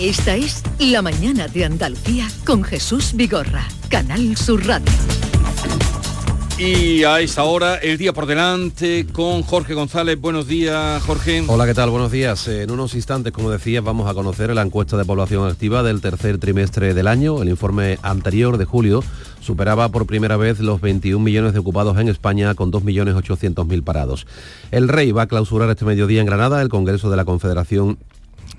Esta es La Mañana de Andalucía con Jesús Vigorra, Canal Sur Radio. Y a esta hora, el día por delante con Jorge González. Buenos días, Jorge. Hola, ¿qué tal? Buenos días. En unos instantes, como decías, vamos a conocer la encuesta de población activa del tercer trimestre del año. El informe anterior de julio superaba por primera vez los 21 millones de ocupados en España con 2.800.000 parados. El Rey va a clausurar este mediodía en Granada el Congreso de la Confederación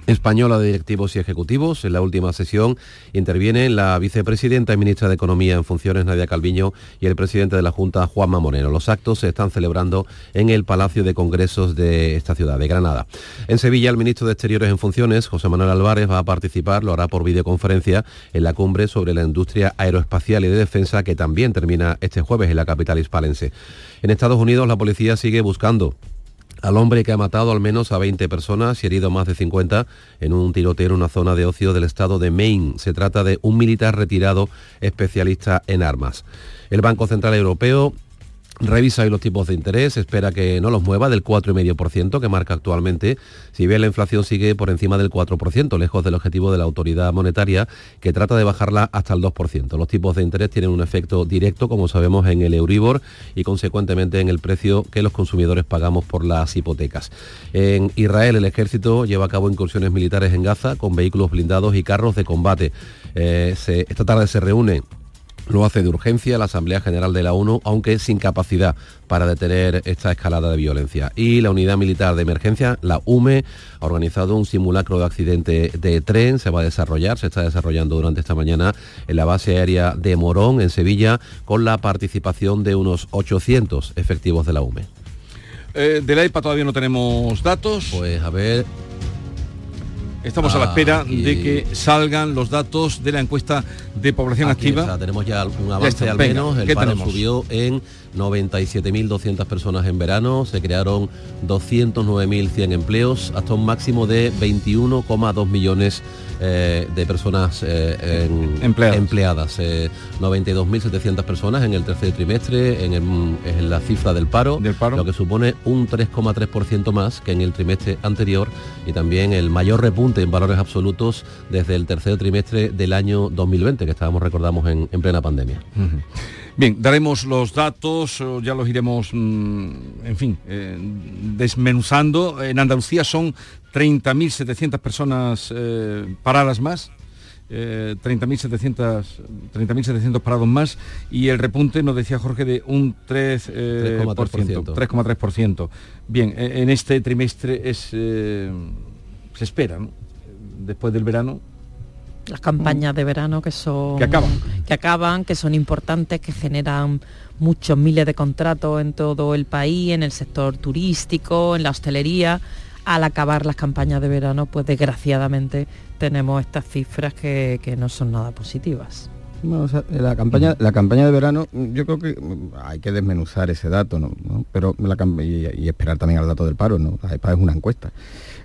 Española de Directivos y Ejecutivos. En la última sesión interviene la vicepresidenta y ministra de Economía en funciones, Nadia Calviño, y el presidente de la Junta, Juanma Moreno. Los actos se están celebrando en el Palacio de Congresos de esta ciudad, de Granada. En Sevilla, el ministro de Exteriores en funciones, José Manuel Álvarez, va a participar, lo hará por videoconferencia, en la cumbre sobre la industria aeroespacial y de defensa que también termina este jueves en la capital hispalense. En Estados Unidos, la policía sigue buscando al hombre que ha matado al menos a 20 personas y herido más de 50 en un tiroteo en una zona de ocio del estado de Maine. Se trata de un militar retirado especialista en armas. El Banco Central Europeo Revisa hoy los tipos de interés, espera que no los mueva del 4,5% que marca actualmente, si bien la inflación sigue por encima del 4%, lejos del objetivo de la autoridad monetaria, que trata de bajarla hasta el 2%. Los tipos de interés tienen un efecto directo, como sabemos, en el Euribor y consecuentemente en el precio que los consumidores pagamos por las hipotecas. En Israel, el ejército lleva a cabo incursiones militares en Gaza con vehículos blindados y carros de combate. Eh, esta tarde se reúne lo hace de urgencia la Asamblea General de la ONU, aunque sin capacidad para detener esta escalada de violencia. Y la Unidad Militar de Emergencia, la UME, ha organizado un simulacro de accidente de tren. Se va a desarrollar, se está desarrollando durante esta mañana en la base aérea de Morón, en Sevilla, con la participación de unos 800 efectivos de la UME. Eh, de la EPA todavía no tenemos datos. Pues a ver, Estamos a la espera de que salgan los datos de la encuesta de población activa. tenemos ya un avance al menos. El paro subió en 97.200 personas en verano, se crearon 209.100 empleos, hasta un máximo de 21,2 millones eh, de personas eh, empleadas. 92.700 eh, personas en el tercer trimestre, en, la cifra del paro, del paro, lo que supone un 3,3% más que en el trimestre anterior y también el mayor repunte en valores absolutos desde el tercer trimestre del año 2020, que estábamos, recordamos, en, plena pandemia. Bien, daremos los datos, ya los iremos, mm, en fin, eh, desmenuzando. En Andalucía son 30.700 personas eh, paradas más. 30.700 30 parados más y el repunte nos decía Jorge de un 3,3%. Eh, Bien, e, en este trimestre es se espera, después del verano las campañas de verano que son que acaban. que acaban, que son importantes, que generan muchos miles de contratos en todo el país, en el sector turístico, en la hostelería. Al acabar las campañas de verano, pues desgraciadamente tenemos estas cifras que, no son nada positivas. la campaña, la campaña de verano, yo creo que hay que desmenuzar ese dato, ¿no? Pero la, y, esperar también al dato del paro, ¿no? La EPA es una encuesta.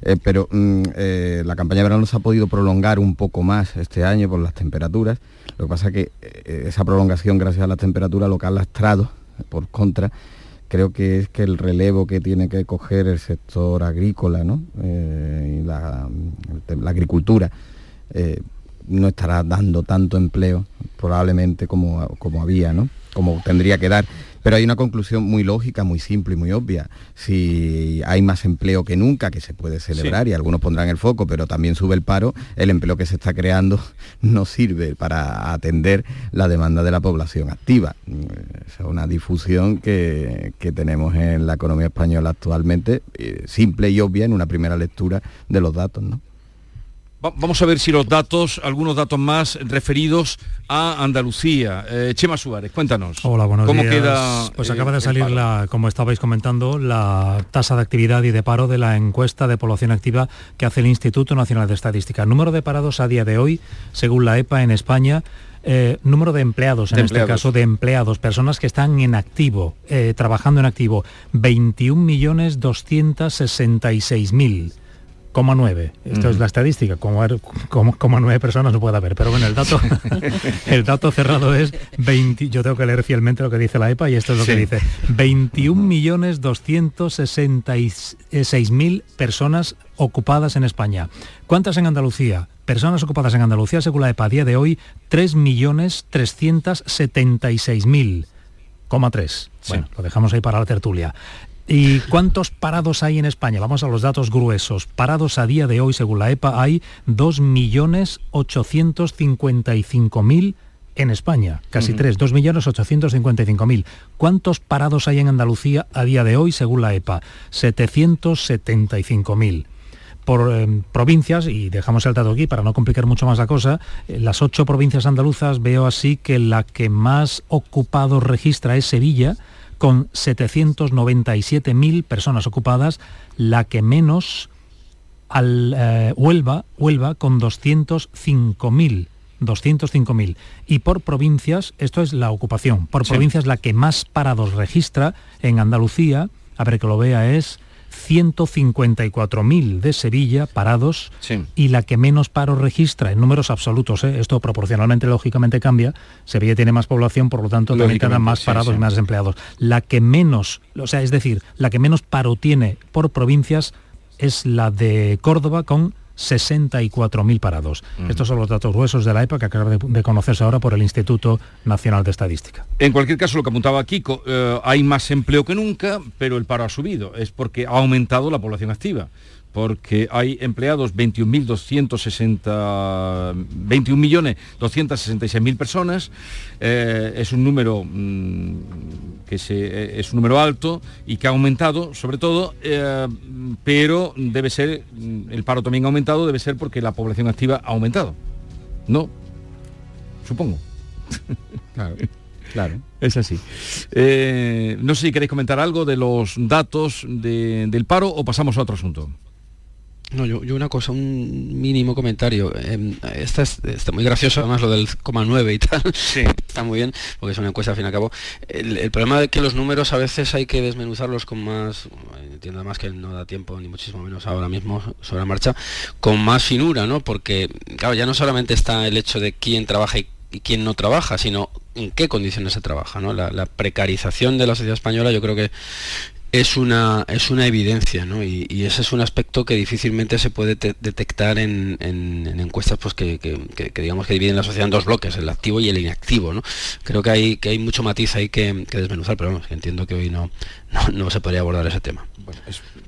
Eh, pero mm, eh, la campaña de verano se ha podido prolongar un poco más este año por las temperaturas. Lo que pasa es que eh, esa prolongación gracias a las temperaturas lo que ha lastrado, por contra, creo que es que el relevo que tiene que coger el sector agrícola ¿no? y la, agricultura no estará dando tanto empleo probablemente como, como había, ¿no? como tendría que dar. Pero hay una conclusión muy lógica, muy simple y muy obvia. Si hay más empleo que nunca, que se puede celebrar y algunos pondrán el foco, pero también sube el paro, el empleo que se está creando no sirve para atender la demanda de la población activa. Es una difusión que, tenemos en la economía española actualmente, eh, simple y obvia en una primera lectura de los datos. ¿no? Vamos a ver si los datos, algunos datos más referidos a Andalucía. Eh, Chema Suárez, cuéntanos. Hola, buenos ¿Cómo queda? Pues acaba de salir, la, como estabais comentando, la tasa de actividad y de paro de la encuesta de población activa que hace el Instituto Nacional de Estadística. Número de parados a día de hoy, según la EPA en España, eh, número de empleados, en este caso de empleados, personas que están en activo, eh, trabajando en activo, 21.266.000 9. Esto es la estadística, como, como, 9 personas no puede haber. Pero bueno, el dato, el dato cerrado es 20, yo tengo que leer fielmente lo que dice la EPA y esto es lo que dice. 21.266.000 personas ocupadas en España. ¿Cuántas en Andalucía? Personas ocupadas en Andalucía, según la EPA, a día de hoy, 3.376.000. 3. Bueno, lo dejamos ahí para la tertulia. ¿Y cuántos parados hay en España? Vamos a los datos gruesos. Parados a día de hoy, según la EPA, hay 2.855.000 en España, casi uh 3, 2.855.000. ¿Cuántos parados hay en Andalucía a día de hoy, según la EPA? 775.000 por em, provincias, y dejamos el dato aquí para no complicar mucho más la cosa, eh, las ocho provincias andaluzas veo así que la que más ocupados registra es Sevilla, con 797.000 personas ocupadas, la que menos al eh, Huelva, Huelva con 205.000. 205.000. Y por provincias, esto es la ocupación, por provincias la que más parados registra en Andalucía, a ver que lo vea, es 154.000 de Sevilla parados y la que menos paros registra en números absolutos, ¿eh? esto proporcionalmente lógicamente cambia, Sevilla tiene más población, por lo tanto también quedan más parados y más empleados. La que menos, o sea, es decir, la que menos paro tiene por provincias es la de Córdoba con 64.000 parados. Estos son los datos gruesos de la EPA que acaban de, conocerse ahora por el Instituto Nacional de Estadística. En cualquier caso, lo que apuntaba Kiko, eh, hay más empleo que nunca, pero el paro ha subido. Es porque ha aumentado la población activa porque hay empleados 21.260, 21.266.000 personas, eh, es un número mm, que se, eh, es un número alto y que ha aumentado, sobre todo, eh, pero debe ser, mm, el paro también ha aumentado, debe ser porque la población activa ha aumentado, ¿no? Supongo. Claro. Claro. Es así. no sé si queréis comentar algo de los datos del paro o pasamos a otro asunto. No, yo, una cosa, un mínimo comentario. Eh, esta es, está muy gracioso, además lo del coma 9 y tal. Sí. está muy bien, porque es una encuesta al fin y al cabo. El, problema de que los números a veces hay que desmenuzarlos con más, entiendo además que no da tiempo, ni muchísimo menos ahora mismo sobre la marcha, con más finura, ¿no? Porque, claro, ya no solamente está el hecho de quién trabaja y quién no trabaja, sino en qué condiciones se trabaja. ¿no? La, la, precarización de la sociedad española yo creo que es una, es una evidencia, ¿no? Y, ese es un aspecto que difícilmente se puede detectar en, encuestas pues que, digamos que dividen la sociedad en dos bloques, el activo y el inactivo, ¿no? Creo que hay, que hay mucho matiz ahí que, desmenuzar, pero vamos, entiendo que hoy no, no, se podría abordar ese tema.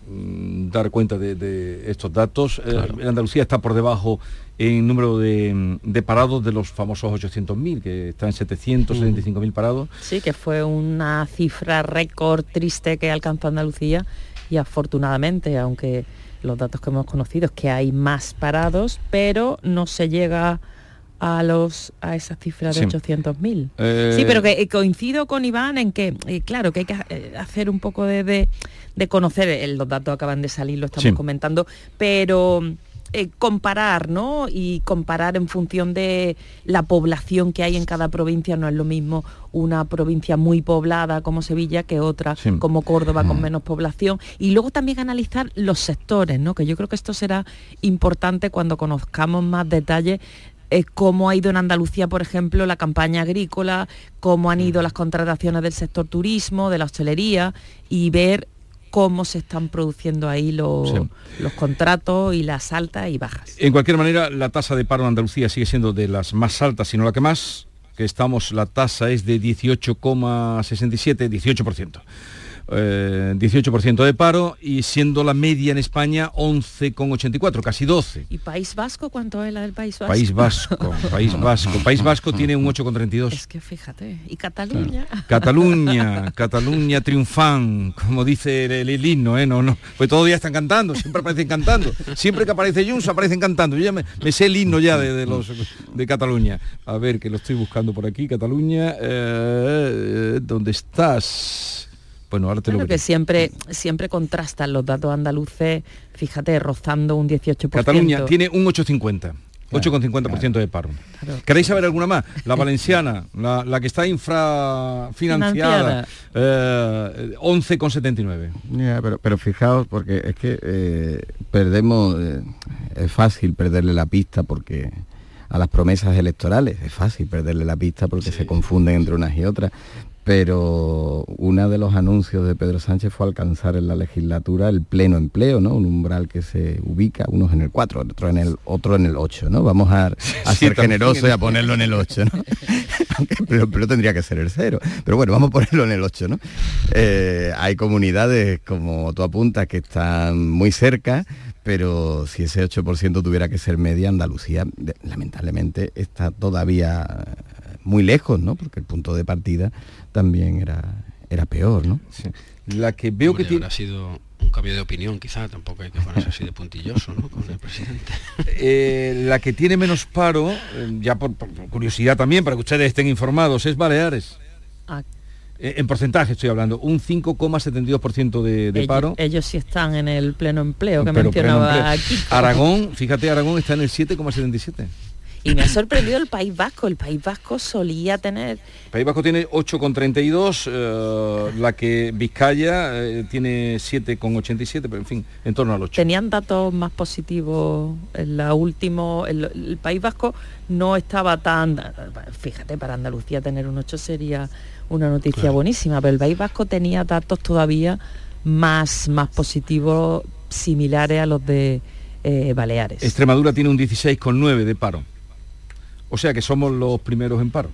Mm, dar cuenta de, estos datos. Eh, en Andalucía está por debajo en número de, parados de los famosos 800.000, que está en 775.000 parados. Sí, que fue una cifra récord triste que alcanzó Andalucía y afortunadamente, aunque los datos que hemos conocido es que hay más parados, pero no se llega a los a esa cifra de 800.000. Eh, sí, pero que eh, coincido con Iván en que, eh, claro, que hay que hacer un poco de, de, conocer, los datos acaban de salir, lo estamos comentando, pero comparar, ¿no? Y comparar en función de la población que hay en cada provincia, no es lo mismo una provincia muy poblada como Sevilla que otra como Córdoba con menos población. Y luego también analizar los sectores, ¿no? Que yo creo que esto será importante cuando conozcamos más detalles cómo ha ido en Andalucía, por ejemplo, la campaña agrícola, cómo han ido las contrataciones del sector turismo, de la hostelería y ver cómo se están produciendo ahí los, los contratos y las altas y bajas. En cualquier manera, la tasa de paro en Andalucía sigue siendo de las más altas, sino la que más, que estamos, la tasa es de 18,67, 18%. 18% eh, de paro y siendo la media en España 11,84, casi 12. ¿Y País Vasco cuánto es la del País Vasco? País Vasco, País Vasco. País Vasco tiene un 8,32. Es que fíjate, ¿y Cataluña? Cataluña, Cataluña triunfan, como dice el, himno, ¿eh? No, no, pues todos días están cantando, siempre aparecen cantando. Siempre que aparece Junts aparecen cantando. Yo ya me, sé el himno ya de, los de Cataluña. A ver, que lo estoy buscando por aquí, Cataluña. Eh, ¿Dónde estás? Bueno, ahora te lo que siempre, siempre contrastan los datos andaluces, fíjate, rozando un 18%. Cataluña tiene un 8,50. 8,50% de paro. ¿Queréis saber alguna más? La valenciana, la, que está infrafinanciada, eh, 11,79. pero, pero fijaos, porque es que eh, perdemos, eh, es fácil perderle la pista porque a las promesas electorales, es fácil perderle la pista porque se confunden entre unas y otras, pero uno de los anuncios de Pedro Sánchez fue alcanzar en la legislatura el pleno empleo, ¿no? Un umbral que se ubica, unos en el 4, otro en el, otro en el 8, ¿no? Vamos a, ser generosos y a ponerlo en el 8, ¿no? pero, pero, tendría que ser el 0. Pero bueno, vamos a ponerlo en el 8, ¿no? Eh, hay comunidades, como tú apuntas, que están muy cerca, pero si ese 8% tuviera que ser media, Andalucía lamentablemente está todavía muy lejos, ¿no? Porque el punto de partida también era, era peor, ¿no? La que veo que tiene... Ha sido un cambio de opinión, quizá, tampoco hay que ponerse así de puntilloso, ¿no? Con el presidente. Eh, la que tiene menos paro, eh, ya por, curiosidad también, para que ustedes estén informados, es Baleares. Ah. Eh, en porcentaje estoy hablando, un 5,72% de, de paro. Ellos sí están en el pleno empleo que mencionaba aquí. Aragón, fíjate, Aragón está en el 7,77. Y me ha sorprendido el País Vasco. El País Vasco solía tener... El País Vasco tiene 8,32, eh, la que Vizcaya eh, tiene 7,87, pero en fin, en torno al 8. Tenían datos más positivos en la último... El, País Vasco no estaba tan... Fíjate, para Andalucía tener un 8 sería una noticia buenísima, pero el País Vasco tenía datos todavía más, más positivos, similares a los de eh, Baleares. Extremadura tiene un 16,9 de paro. O sea que somos los primeros en paro.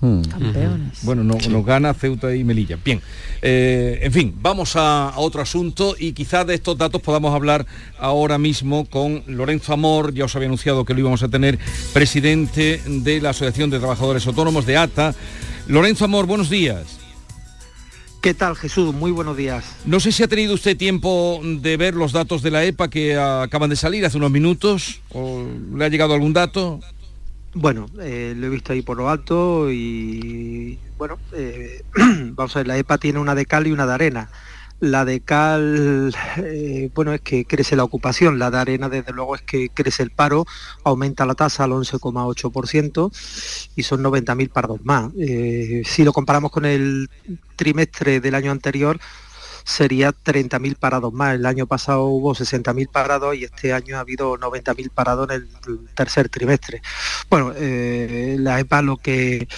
Hmm. Campeones. Bueno, no, nos gana Ceuta y Melilla. Bien, eh, en fin, vamos a, otro asunto y quizás de estos datos podamos hablar ahora mismo con Lorenzo Amor, ya os había anunciado que lo íbamos a tener, presidente de la Asociación de Trabajadores Autónomos de ATA. Lorenzo Amor, buenos días. ¿Qué tal Jesús? Muy buenos días. No sé si ha tenido usted tiempo de ver los datos de la EPA que acaban de salir hace unos minutos, o le ha llegado algún dato. Bueno, eh, lo he visto ahí por lo alto y bueno, eh, vamos a ver, la EPA tiene una de cal y una de arena. La de cal, eh, bueno, es que crece la ocupación, la de arena desde luego es que crece el paro, aumenta la tasa al 11,8% y son 90.000 pardos más. si lo comparamos con el trimestre del año anterior, sería 30.000 parados más. El año pasado hubo 60.000 parados y este año ha habido 90.000 parados en el tercer trimestre. Bueno, eh, la EPA lo que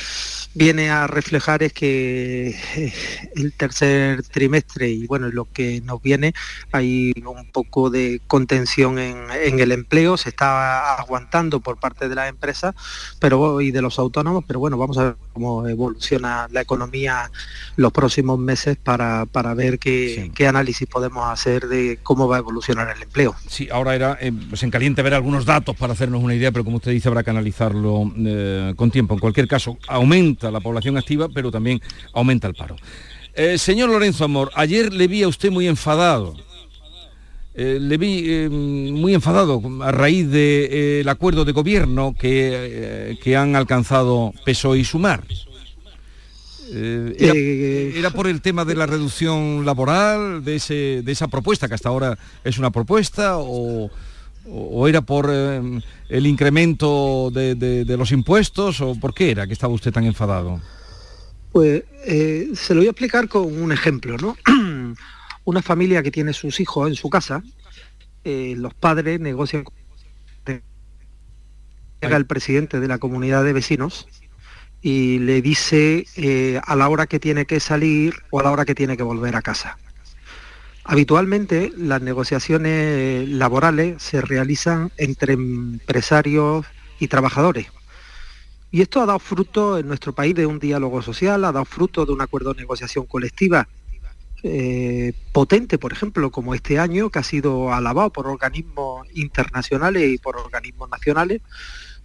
viene a reflejar es que eh, el tercer trimestre y bueno, lo que nos viene hay un poco de contención en, el empleo, se está aguantando por parte de las empresas pero, y de los autónomos, pero bueno, vamos a ver cómo evoluciona la economía los próximos meses para, para ver qué, qué análisis podemos hacer de cómo va a evolucionar el empleo. Sí, ahora era eh, pues en caliente ver algunos datos para hacernos una idea, pero como usted dice habrá que analizarlo eh, con tiempo. En cualquier caso, aumenta la población activa, pero también aumenta el paro. Eh, señor Lorenzo Amor, ayer le vi a usted muy enfadado. Eh, le vi eh, muy enfadado a raíz del acuerdo de gobierno que, que, han alcanzado PSOE y Sumar. Era, por el tema de la reducción laboral, de, ese, de esa propuesta, que hasta ahora es una propuesta, o, o era por eh, el incremento de, los impuestos o por qué era que estaba usted tan enfadado? Pues eh, se lo voy a explicar con un ejemplo, ¿no? Una familia que tiene sus hijos en su casa, eh, los padres negocian llega el presidente de la comunidad de vecinos y le dice a la hora que tiene que salir o a la hora que tiene que volver a casa. Habitualmente las negociaciones laborales se realizan entre empresarios y trabajadores. Y esto ha dado fruto en nuestro país de un diálogo social, ha dado fruto de un acuerdo de negociación colectiva eh, potente, por ejemplo, como este año, que ha sido alabado por organismos internacionales y por organismos nacionales,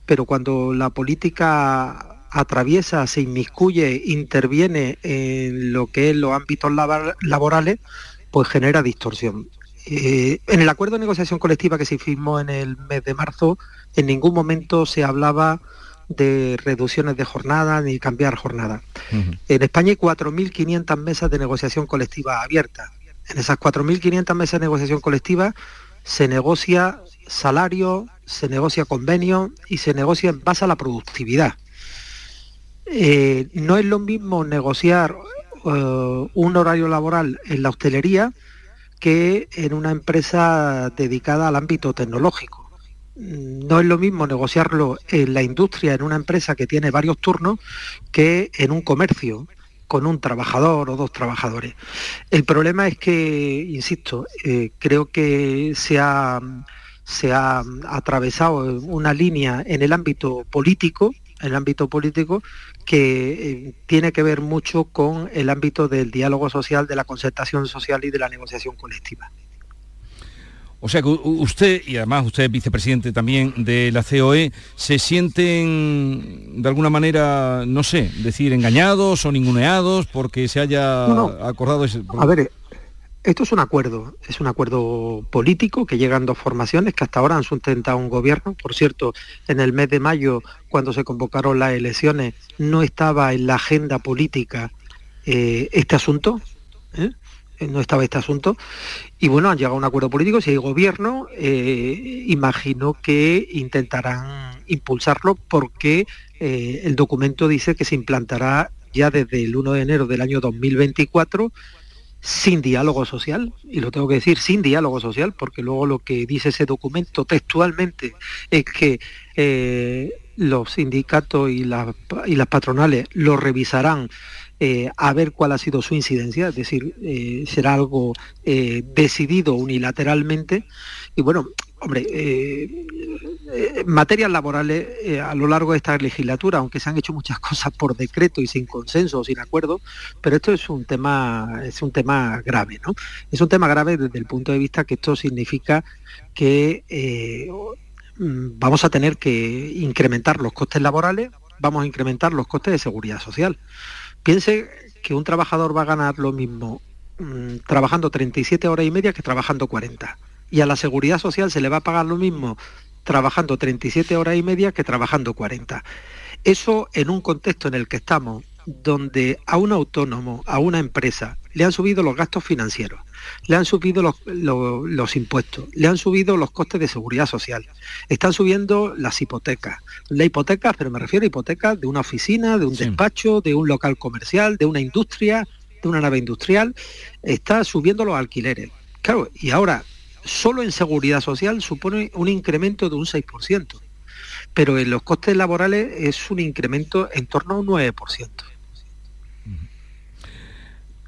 pero cuando la política atraviesa, se inmiscuye, interviene en lo que es los ámbitos laborales, pues genera distorsión. Eh, en el acuerdo de negociación colectiva que se firmó en el mes de marzo, en ningún momento se hablaba de reducciones de jornada ni cambiar jornada. En España hay 4.500 mesas de negociación colectiva abiertas. En esas 4.500 mesas de negociación colectiva se negocia salario, se negocia convenio y se negocia en base a la productividad. Eh, no es lo mismo negociar eh, un horario laboral en la hostelería que en una empresa dedicada al ámbito tecnológico. No es lo mismo negociarlo en la industria, en una empresa que tiene varios turnos, que en un comercio con un trabajador o dos trabajadores. El problema es que, insisto, eh, creo que se ha, se ha atravesado una línea en el ámbito político, el ámbito político, que eh, tiene que ver mucho con el ámbito del diálogo social, de la concertación social y de la negociación colectiva. O sea que usted, y además usted es vicepresidente también de la COE, ¿se sienten de alguna manera, no sé, decir engañados o ninguneados porque se haya acordado ese... A ver, esto es un acuerdo, es un acuerdo político que llegan dos formaciones que hasta ahora han sustentado un gobierno. Por cierto, en el mes de mayo, cuando se convocaron las elecciones, no estaba en la agenda política eh, este asunto. ¿eh? Eh, no estaba este asunto. Y bueno, han llegado a un acuerdo político. Si hay gobierno, imagino que intentarán impulsarlo porque el documento dice que se implantará ya desde el 1 de enero del año 2024 sin diálogo social, y lo tengo que decir sin diálogo social, porque luego lo que dice ese documento textualmente es que los sindicatos y, las patronales lo revisarán eh, a ver cuál ha sido su incidencia, es decir, eh, será algo eh, decidido unilateralmente. Y bueno, hombre, materias laborales a lo largo de esta legislatura, aunque se han hecho muchas cosas por decreto y sin consenso o sin acuerdo, pero esto es un tema, es un tema grave, ¿no? Es un tema grave desde el punto de vista que esto significa que mm, vamos a tener que incrementar los costes laborales, vamos a incrementar los costes de seguridad social. Piense que un trabajador va a ganar lo mismo mm, trabajando 37 horas y media que trabajando 40. Y a la seguridad social se le va a pagar lo mismo trabajando 37 horas y media que trabajando 40. Eso en un contexto en el que estamos, donde a un autónomo, a una empresa, le han subido los gastos financieros, le han subido los, impuestos, le han subido los costes de seguridad social, están subiendo las hipotecas. La hipoteca, pero me refiero a hipotecas de una oficina, de un despacho, de un local comercial, de una industria, de una nave industrial, está subiendo los alquileres. Claro, y ahora solo en seguridad social supone un incremento de un 6%, pero en los costes laborales es un incremento en torno a un 9%.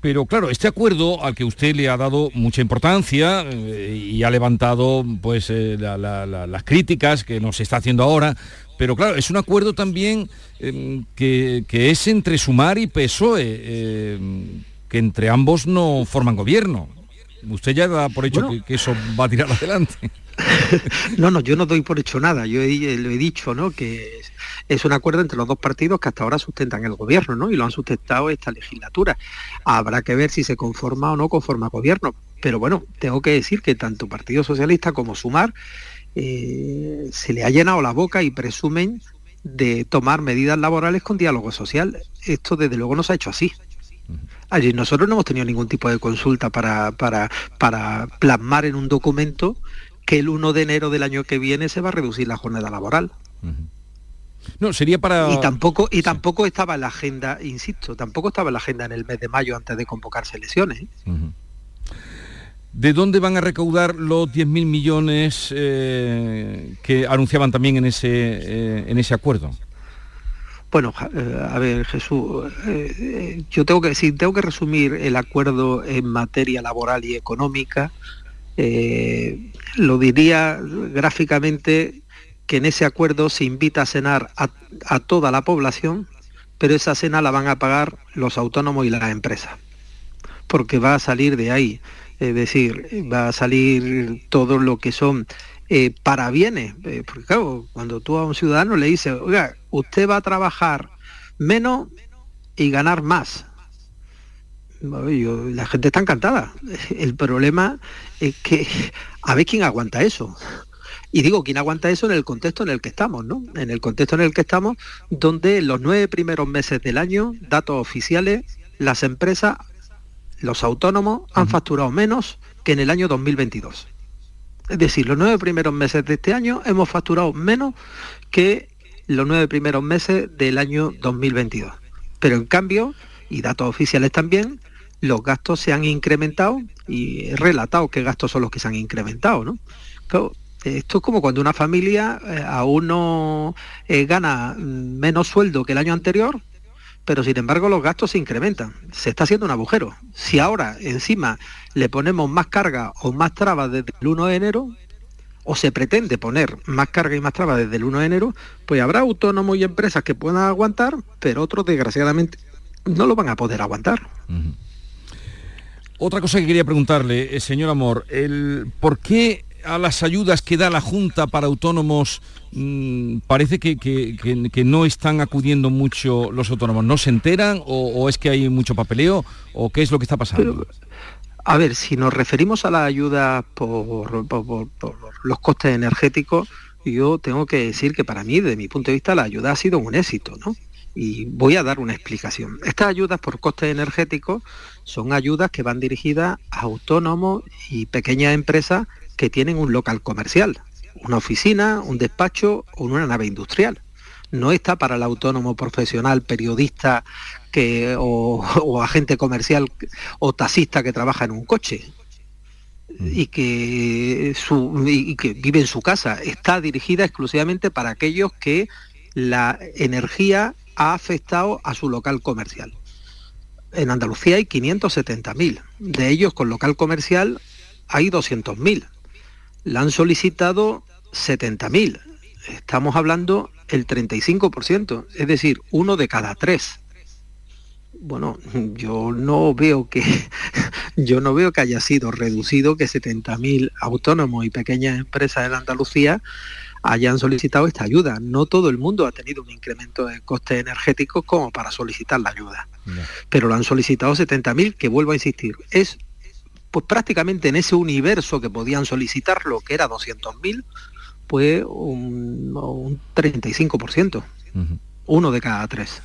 Pero claro, este acuerdo al que usted le ha dado mucha importancia eh, y ha levantado pues eh, las críticas que nos está haciendo ahora, pero claro, es un acuerdo también em, que, es entre Sumar y PSOE, que entre ambos no forman gobierno. Usted ya da por hecho que, eso va a tirar adelante. no, no, yo no doy por hecho nada. Yo he, lo he dicho, ¿no? Que es un acuerdo entre los dos partidos que hasta ahora sustentan el gobierno, ¿no? Y lo han sustentado esta legislatura. Habrá que ver si se conforma o no conforma gobierno. Pero bueno, tengo que decir que tanto Partido Socialista como Sumar eh, se le ha llenado la boca y presumen de tomar medidas laborales con diálogo social. Esto desde luego no se ha hecho así. Allí nosotros no hemos tenido ningún tipo de consulta para, para, para plasmar en un documento que el 1 de enero del año que viene se va a reducir la jornada laboral. No, sería para... Y tampoco, y tampoco estaba en la agenda, insisto, tampoco estaba en la agenda en el mes de mayo antes de convocarse elecciones. ¿eh? ¿De dónde van a recaudar los 10.000 millones eh, que anunciaban también en ese, eh, en ese acuerdo? Bueno, a ver, Jesús, yo tengo que decir, tengo que resumir el acuerdo en materia laboral y económica. lo diría gráficamente que en ese acuerdo se invita a cenar a, toda la población, pero esa cena la van a pagar los autónomos y las empresas, porque va a salir de ahí, es decir, va a salir todo lo que son eh, para bienes, eh, porque claro, cuando tú a un ciudadano le dices, oiga, usted va a trabajar menos y ganar más. la gente está encantada. El problema es que a ver quién aguanta eso. Y digo, ¿quién aguanta eso en el contexto en el que estamos, ¿no? En el contexto en el que estamos, donde los nueve primeros meses del año, datos oficiales, las empresas, los autónomos han facturado menos que en el año 2022. Es decir, los nueve primeros meses de este año hemos facturado menos que los nueve primeros meses del año 2022. Pero en cambio, y datos oficiales también, los gastos se han incrementado y he relatado qué gastos son los que se han incrementado, ¿no? esto es como cuando una familia eh, a uno eh, gana menos sueldo que el año anterior, pero sin embargo los gastos se incrementan. Se está haciendo un agujero. Si ahora encima le ponemos más carga o más trabas desde el 1 de enero, o se pretende poner más carga y más trabas desde el 1 de enero, pues habrá autónomos y empresas que puedan aguantar, pero otros desgraciadamente no lo van a poder aguantar. Otra cosa que quería preguntarle, eh, señor Amor, el, ¿por qué a las ayudas que da la Junta para autónomos mm, parece que, no están acudiendo mucho los autónomos? ¿No se enteran o, es que hay mucho papeleo o qué es lo que está pasando? a ver, si nos referimos a la ayuda por, los costes energéticos, yo tengo que decir que para mí, desde mi punto de vista, la ayuda ha sido un éxito, ¿no? Y voy a dar una explicación. Estas ayudas por costes energéticos son ayudas que van dirigidas a autónomos y pequeñas empresas que tienen un local comercial, una oficina, un despacho o una nave industrial. No está para el autónomo profesional, periodista que, o, agente comercial o taxista que trabaja en un coche mm. y que, y que vive en su casa. Está dirigida exclusivamente para aquellos que la energía ha afectado a su local comercial. En Andalucía hay 570.000. De ellos con local comercial hay 200.000 la han solicitado 70.000. Estamos hablando el 35%, es decir, uno de cada tres. Bueno, yo no veo que yo no veo que haya sido reducido que 70.000 autónomos y pequeñas empresas en Andalucía hayan solicitado esta ayuda. No todo el mundo ha tenido un incremento de costes energéticos como para solicitar la ayuda. Pero lo han solicitado 70.000, que vuelvo a insistir, es pues prácticamente en ese universo que podían solicitarlo, que era 200.000, pues un, 35%, uno de cada tres.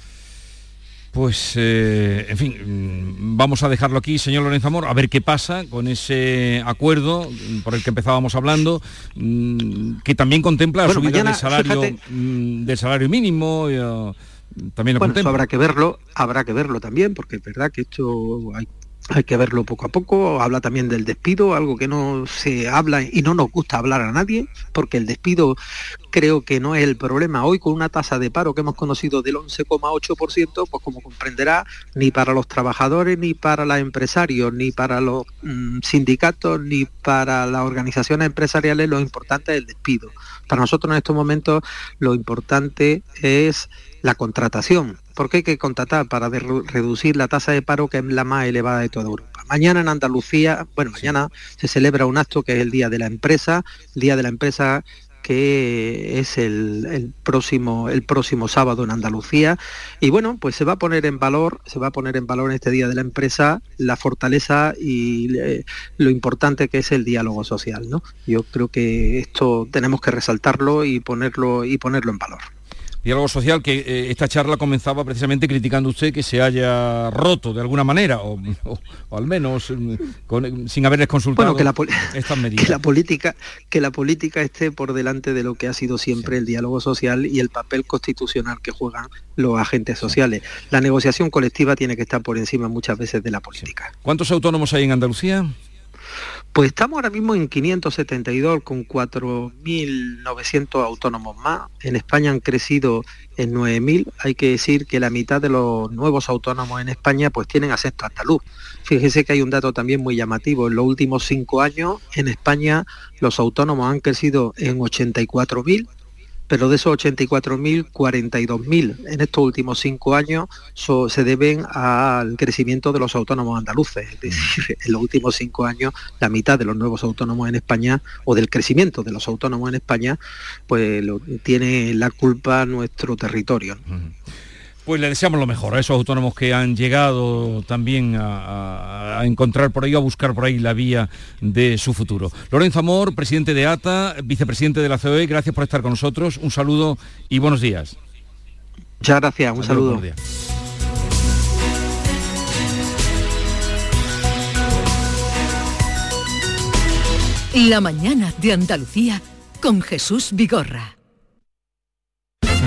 Pues, eh, en fin, vamos a dejarlo aquí, señor Lorenzo Amor, a ver qué pasa con ese acuerdo por el que empezábamos hablando, mm, que también contempla la subida del salario, mm, del salario mínimo. Eh, también lo bueno, habrá que verlo, habrá que verlo también, porque es verdad que esto hay hay que verlo poco a poco. Habla también del despido, algo que no se habla y no nos gusta hablar a nadie, porque el despido creo que no es el problema. Hoy con una tasa de paro que hemos conocido del 11,8%, pues como comprenderá, ni para los trabajadores, ni para los empresarios, ni para los mm, sindicatos, ni para las organizaciones empresariales, lo importante es el despido. Para nosotros en estos momentos lo importante es la contratación, porque hay que contratar para reducir la tasa de paro que es la más elevada de toda Europa. Mañana en Andalucía, bueno, mañana se celebra un acto que es el Día de la Empresa, el Día de la Empresa que es el, próximo el próximo sábado en Andalucía. Y bueno pues se va a poner en valor se va a poner en valor este día de la empresa la fortaleza y eh, lo importante que es el diálogo social no yo creo que esto tenemos que resaltarlo y ponerlo y ponerlo en valor diálogo social, que eh, esta charla comenzaba precisamente criticando usted que se haya roto de alguna manera, o, al menos mm, sin haberles consultado que la, estas medidas. Que la, política, que la política esté por delante de lo que ha sido siempre el diálogo social y el papel constitucional que juegan los agentes sociales. La negociación colectiva tiene que estar por encima muchas veces de la política. ¿Cuántos autónomos hay en Andalucía? Pues estamos ahora mismo en 572 con 4.900 autónomos más. En España han crecido en 9.000. Hay que decir que la mitad de los nuevos autónomos en España pues tienen acceso a luz. Fíjese que hay un dato también muy llamativo. En los últimos cinco años en España los autónomos han crecido en 84.000 pero de esos 84.000, 42.000 en estos últimos cinco años se deben al crecimiento de los autónomos andaluces. Es decir, en los últimos cinco años la mitad de los nuevos autónomos en España o del crecimiento de los autónomos en España, pues lo, tiene la culpa nuestro territorio. Pues le deseamos lo mejor a esos autónomos que han llegado también a, encontrar por ahí, a buscar por ahí la vía de su futuro. Lorenzo Amor, presidente de ATA, vicepresidente de la COE, gracias por estar con nosotros. Un saludo y buenos días. Muchas gracias, un saludo. La mañana de Andalucía con Jesús Vigorra.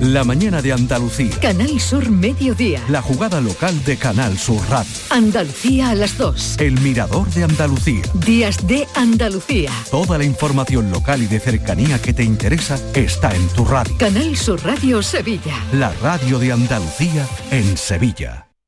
La mañana de Andalucía. Canal Sur Mediodía. La jugada local de Canal Sur Radio. Andalucía a las 2. El Mirador de Andalucía. Días de Andalucía. Toda la información local y de cercanía que te interesa está en tu radio. Canal Sur Radio Sevilla. La radio de Andalucía en Sevilla.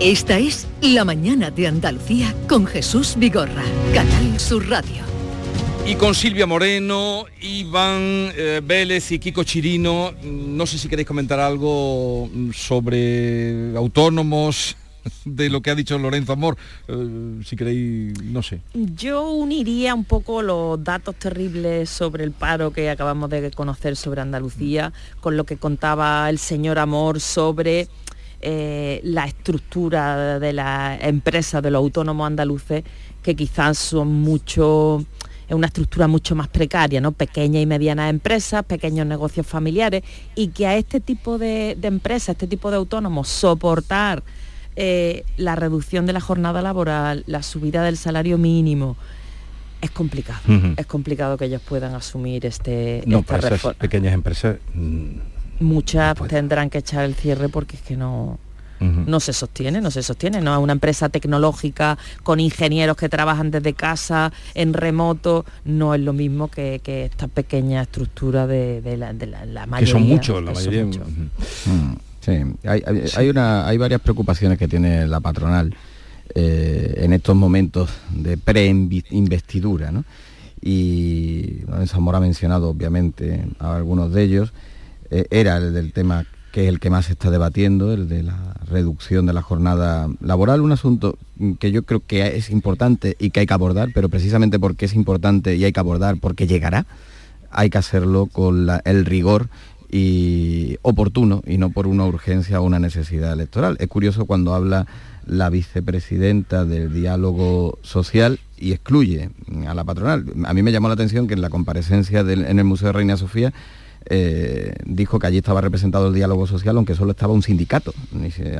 Esta es La Mañana de Andalucía con Jesús Vigorra, Canal Sur Radio. Y con Silvia Moreno, Iván eh, Vélez y Kiko Chirino, no sé si queréis comentar algo sobre autónomos, de lo que ha dicho Lorenzo Amor, eh, si queréis, no sé. Yo uniría un poco los datos terribles sobre el paro que acabamos de conocer sobre Andalucía con lo que contaba el señor Amor sobre eh, la estructura de la empresa de los autónomos andaluces, que quizás son mucho es una estructura mucho más precaria, ¿no? Pequeñas y medianas empresas, pequeños negocios familiares, y que a este tipo de, empresas, este tipo de autónomos, soportar eh, la reducción de la jornada laboral, la subida del salario mínimo, es complicado. Es complicado que ellos puedan asumir este. No, para esas pequeñas empresas. Muchas tendrán que echar el cierre porque es que no, no se sostiene, no se sostiene. No es una empresa tecnológica con ingenieros que trabajan desde casa, en remoto, no es lo mismo que, esta pequeña estructura de, la, mayoría. Que son muchos, la mayoría. Sí, hay, una, hay varias preocupaciones que tiene la patronal eh, en estos momentos de pre-investidura, ¿no? Y Zamora ha mencionado obviamente a algunos de ellos. Eh, era el del tema que es el que más se está debatiendo, el de la reducción de la jornada laboral, un asunto que yo creo que es importante y que hay que abordar, pero precisamente porque es importante y hay que abordar, porque llegará, hay que hacerlo con el rigor y oportuno y no por una urgencia o una necesidad electoral. Es curioso cuando habla la vicepresidenta del diálogo social y excluye a la patronal. A mí me llamó la atención que en la comparecencia en el Museo de Reina Sofía eh, dijo que allí estaba representado el diálogo social, aunque solo estaba un sindicato.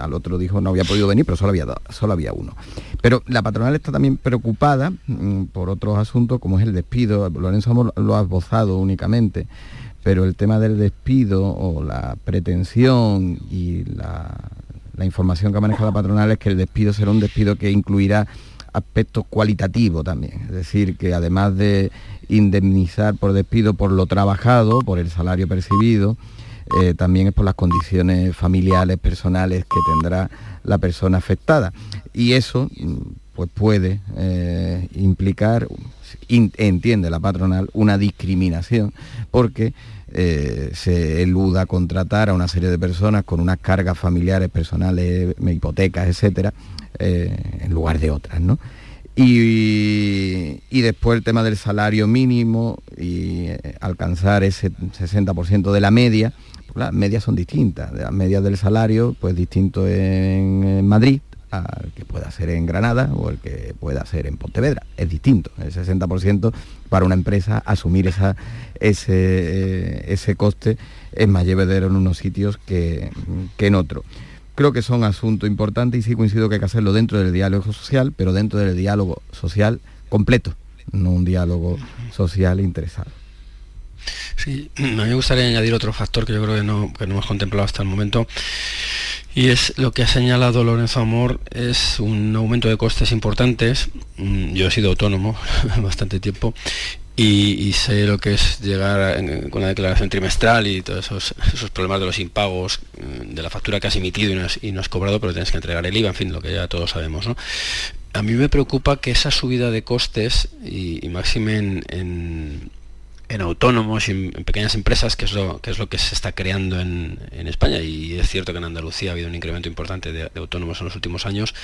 al otro dijo no había podido venir, pero solo había, solo había uno. Pero la patronal está también preocupada mm, por otros asuntos, como es el despido. Lorenzo lo ha esbozado únicamente, pero el tema del despido o la pretensión y la, la información que maneja la patronal es que el despido será un despido que incluirá aspectos cualitativos también, es decir, que además de indemnizar por despido por lo trabajado, por el salario percibido, eh, también es por las condiciones familiares, personales que tendrá la persona afectada. Y eso mm, pues puede eh, implicar, entiende la patronal, una discriminación, porque eh, se eluda contratar a una serie de personas con unas cargas familiares, personales, hipotecas, etcétera, en lugar de otras, ¿no? Y, después el tema del salario mínimo y eh, alcanzar ese 60% de la media, pues las medias son distintas, las medias del salario pues distinto en, Madrid al que pueda ser en Granada o el que pueda ser en Pontevedra. Es distinto, el 60% para una empresa asumir esa, ese, eh, ese coste es más llevadero en unos sitios que, que en otros. Creo que son asuntos importantes y sí coincido que hay que hacerlo dentro del diálogo social, pero dentro del diálogo social completo, no un diálogo social interesado. Sí, a mí me gustaría añadir otro factor que yo creo que no, que no hemos contemplado hasta el momento, y es lo que ha señalado Lorenzo Amor, es un aumento de costes importantes. Mm, yo he sido autónomo bastante tiempo y, sé lo que es llegar con la declaración trimestral y todos esos, problemas de los impagos, mm, de la factura que has emitido y no has, cobrado, pero tienes que entregar el IVA, en fin, lo que ya todos sabemos. A mí me preocupa que esa subida de costes, y, máxime en en autónomos y en, pequeñas empresas, que es lo que, es lo que se está creando en, España, y es cierto que en Andalucía ha habido un incremento importante de, autónomos en los últimos años,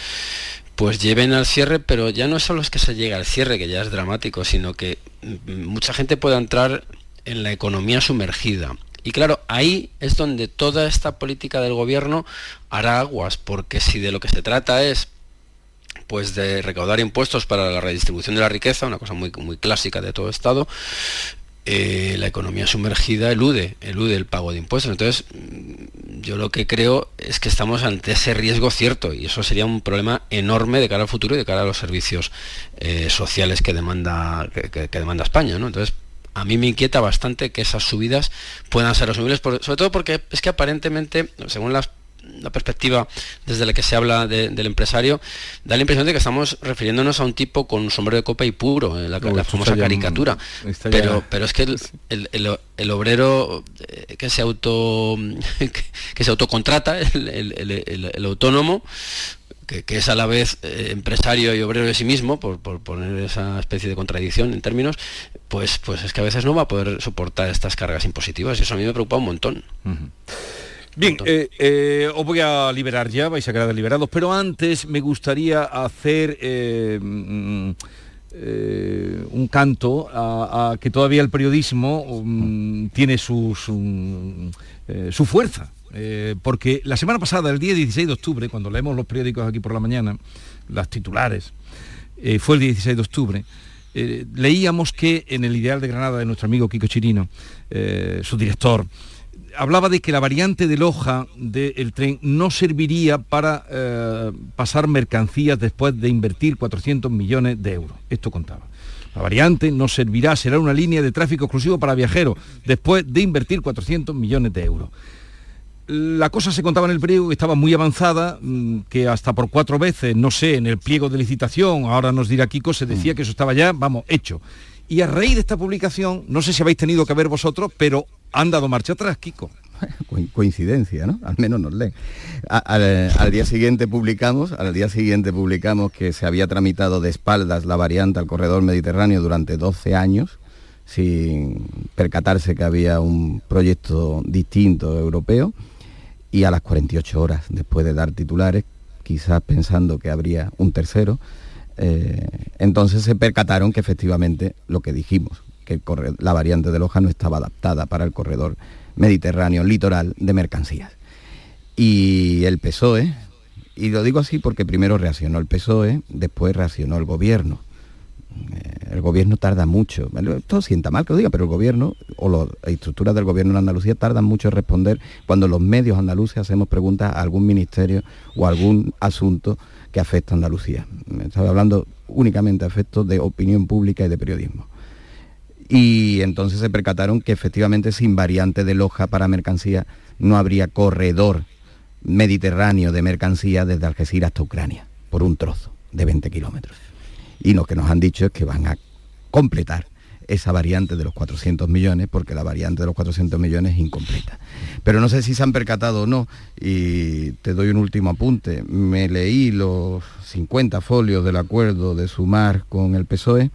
pues lleven al cierre, pero ya no solo es que se llegue al cierre, que ya es dramático, sino que mucha gente pueda entrar en la economía sumergida. Y claro, ahí es donde toda esta política del gobierno hará aguas, porque si de lo que se trata es pues de recaudar impuestos para la redistribución de la riqueza, una cosa muy, muy clásica de todo Estado, eh, la economía sumergida elude, elude el pago de impuestos. Entonces, yo lo que creo es que estamos ante ese riesgo cierto y eso sería un problema enorme de cara al futuro y de cara a los servicios eh, sociales que demanda, que, demanda España. ¿no? Entonces, a mí me inquieta bastante que esas subidas puedan ser asumibles, sobre todo porque es que aparentemente, según las la perspectiva desde la que se habla del empresario, da la impresión de que estamos refiriéndonos a un tipo con un sombrero de copa y puro, en la, famosa caricatura. Pero, pero es que el, obrero eh, que se auto que, se autocontrata, el, autónomo, que, es a la vez eh, empresario y obrero de sí mismo, por, poner esa especie de contradicción en términos, pues, pues es que a veces no va a poder soportar estas cargas impositivas y eso a mí me preocupa un montón. Bien, eh, eh, os voy a liberar ya, vais a quedar liberados, pero antes me gustaría hacer eh, mm, un canto a, que todavía el periodismo mm, tiene su, su, fuerza. porque la semana pasada, el día 16 de octubre, cuando leemos los periódicos aquí por la mañana, las titulares, fue el 16 de octubre, leíamos que en el Ideal de Granada de nuestro amigo Kiko Chirino, su director, hablaba de que la variante de Loja del tren no serviría para eh, pasar mercancías después de invertir 400 millones de euros. Esto contaba. La variante no servirá, será una línea de tráfico exclusivo para viajeros, después de invertir 400 millones de euros. La cosa se contaba en el periódico que estaba muy avanzada, mm, que hasta por cuatro veces, no sé, en el pliego de licitación, ahora nos dirá Kiko, se decía mm. que eso estaba ya, vamos, hecho. Y a raíz de esta publicación, no sé si habéis tenido que ver vosotros, pero han dado marcha atrás, Kiko. coincidencia, ¿no? Al menos nos leen. al, día siguiente publicamos, al día siguiente publicamos que se había tramitado de espaldas la variante al corredor mediterráneo durante 12 años, sin percatarse que había un proyecto distinto europeo, y a las 48 horas después de dar titulares, quizás pensando que habría un tercero, eh, entonces se percataron que efectivamente lo que dijimos, que la variante de Loja no estaba adaptada para el corredor mediterráneo, litoral de mercancías. Y el PSOE, y lo digo así porque primero reaccionó el PSOE, después reaccionó el gobierno. Eh, el gobierno tarda mucho. Esto sienta mal que lo diga, pero el gobierno o las estructuras del gobierno en Andalucía tardan mucho en responder cuando los medios andaluces hacemos preguntas a algún ministerio o algún asunto que afecta a Andalucía. Estaba hablando únicamente efectos de opinión pública y de periodismo. Y entonces se percataron que efectivamente sin variante de Loja para mercancía no habría corredor mediterráneo de mercancía desde Algeciras hasta Ucrania, por un trozo de 20 kilómetros. Y lo que nos han dicho es que van a completar esa variante de los 400 millones, porque la variante de los 400 millones es incompleta. Pero no sé si se han percatado o no, y te doy un último apunte. Me leí los 50 folios del acuerdo de sumar con el PSOE,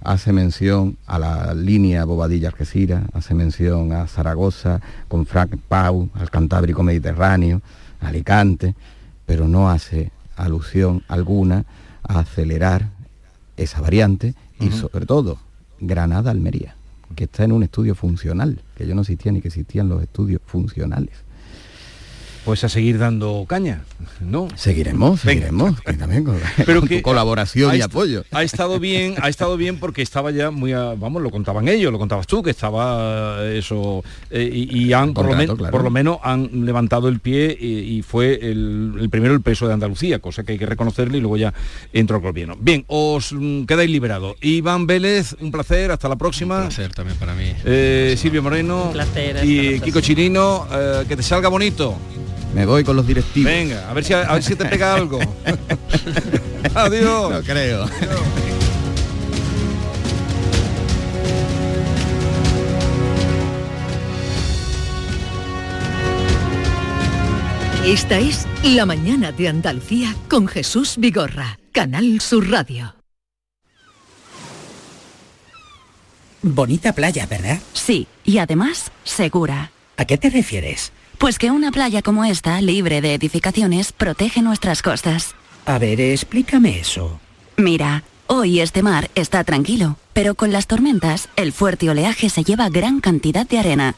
hace mención a la línea Bobadilla-Algeciras, hace mención a Zaragoza, con Frank Pau, al Cantábrico Mediterráneo, Alicante, pero no hace alusión alguna a acelerar esa variante y sobre todo Granada-Almería, que está en un estudio funcional, que yo no existía ni que existían los estudios funcionales pues a seguir dando caña, ¿no? Seguiremos, seguiremos, también con, Pero que colaboración y apoyo. Ha estado bien, ha estado bien porque estaba ya muy, vamos, lo contaban ellos, lo contabas tú, que estaba eso, eh, y, han, por, lo menos han levantado el pie y, fue el, primero el peso de Andalucía, cosa que hay que reconocerle y luego ya entró el gobierno. Bien, os mm, quedáis liberados. Iván Vélez, un placer, hasta la próxima. Un placer también para mí. Eh, Silvio Moreno y Kiko Chirino, eh, que te salga bonito. Me voy con los directivos. Venga, a ver si, a ver si te pega algo. Adiós. No creo. Esta es La Mañana de Andalucía con Jesús Vigorra, Canal Sur Radio. Bonita playa, ¿verdad? Sí, y además segura. ¿A qué te refieres? Pues que una playa como esta, libre de edificaciones, protege nuestras costas. A ver, explícame eso. Mira, hoy este mar está tranquilo, pero con las tormentas, el fuerte oleaje se lleva gran cantidad de arena.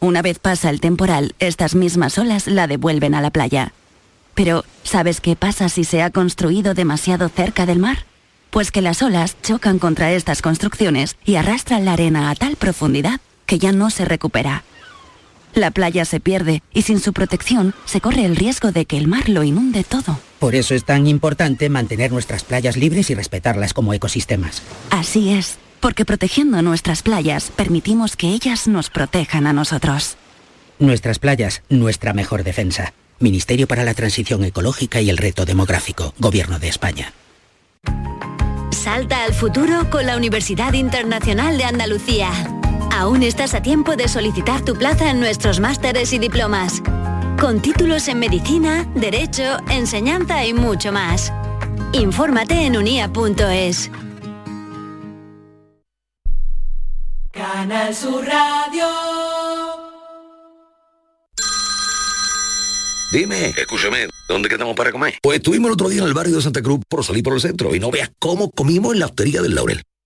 Una vez pasa el temporal, estas mismas olas la devuelven a la playa. Pero, ¿sabes qué pasa si se ha construido demasiado cerca del mar? Pues que las olas chocan contra estas construcciones y arrastran la arena a tal profundidad que ya no se recupera. La playa se pierde y sin su protección se corre el riesgo de que el mar lo inunde todo. Por eso es tan importante mantener nuestras playas libres y respetarlas como ecosistemas. Así es, porque protegiendo nuestras playas permitimos que ellas nos protejan a nosotros. Nuestras playas, nuestra mejor defensa. Ministerio para la Transición Ecológica y el Reto Demográfico, Gobierno de España. Salta al futuro con la Universidad Internacional de Andalucía. Aún estás a tiempo de solicitar tu plaza en nuestros másteres y diplomas. Con títulos en medicina, derecho, enseñanza y mucho más. Infórmate en unia.es. Canal Sur Radio. Dime, escúchame, ¿dónde quedamos para comer? Pues estuvimos el otro día en el barrio de Santa Cruz por salir por el centro y no veas cómo comimos en la hostería del Laurel.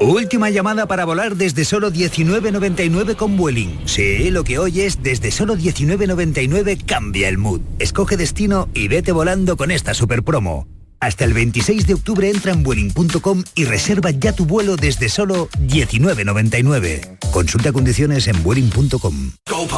Última llamada para volar desde solo 19.99 con Vueling. Sí, lo que oyes, desde solo 19.99 cambia el mood. Escoge destino y vete volando con esta super promo. Hasta el 26 de octubre entra en Vueling.com y reserva ya tu vuelo desde solo 19.99. Consulta condiciones en Vueling.com.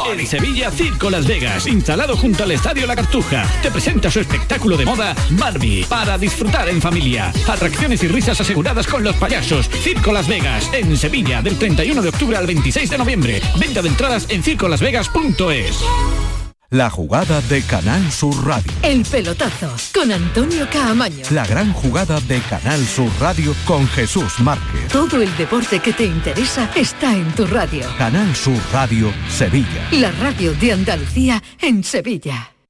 En Sevilla, Circo Las Vegas, instalado junto al Estadio La Cartuja, te presenta su espectáculo de moda Barbie para disfrutar en familia. Atracciones y risas aseguradas con los payasos. Circo Las Vegas, en Sevilla, del 31 de octubre al 26 de noviembre. Venta de entradas en circolasvegas.es. La jugada de Canal Sur Radio. El pelotazo con Antonio Caamaño. La gran jugada de Canal Sur Radio con Jesús Márquez. Todo el deporte que te interesa está en tu radio. Canal Sur Radio, Sevilla. La radio de Andalucía en Sevilla.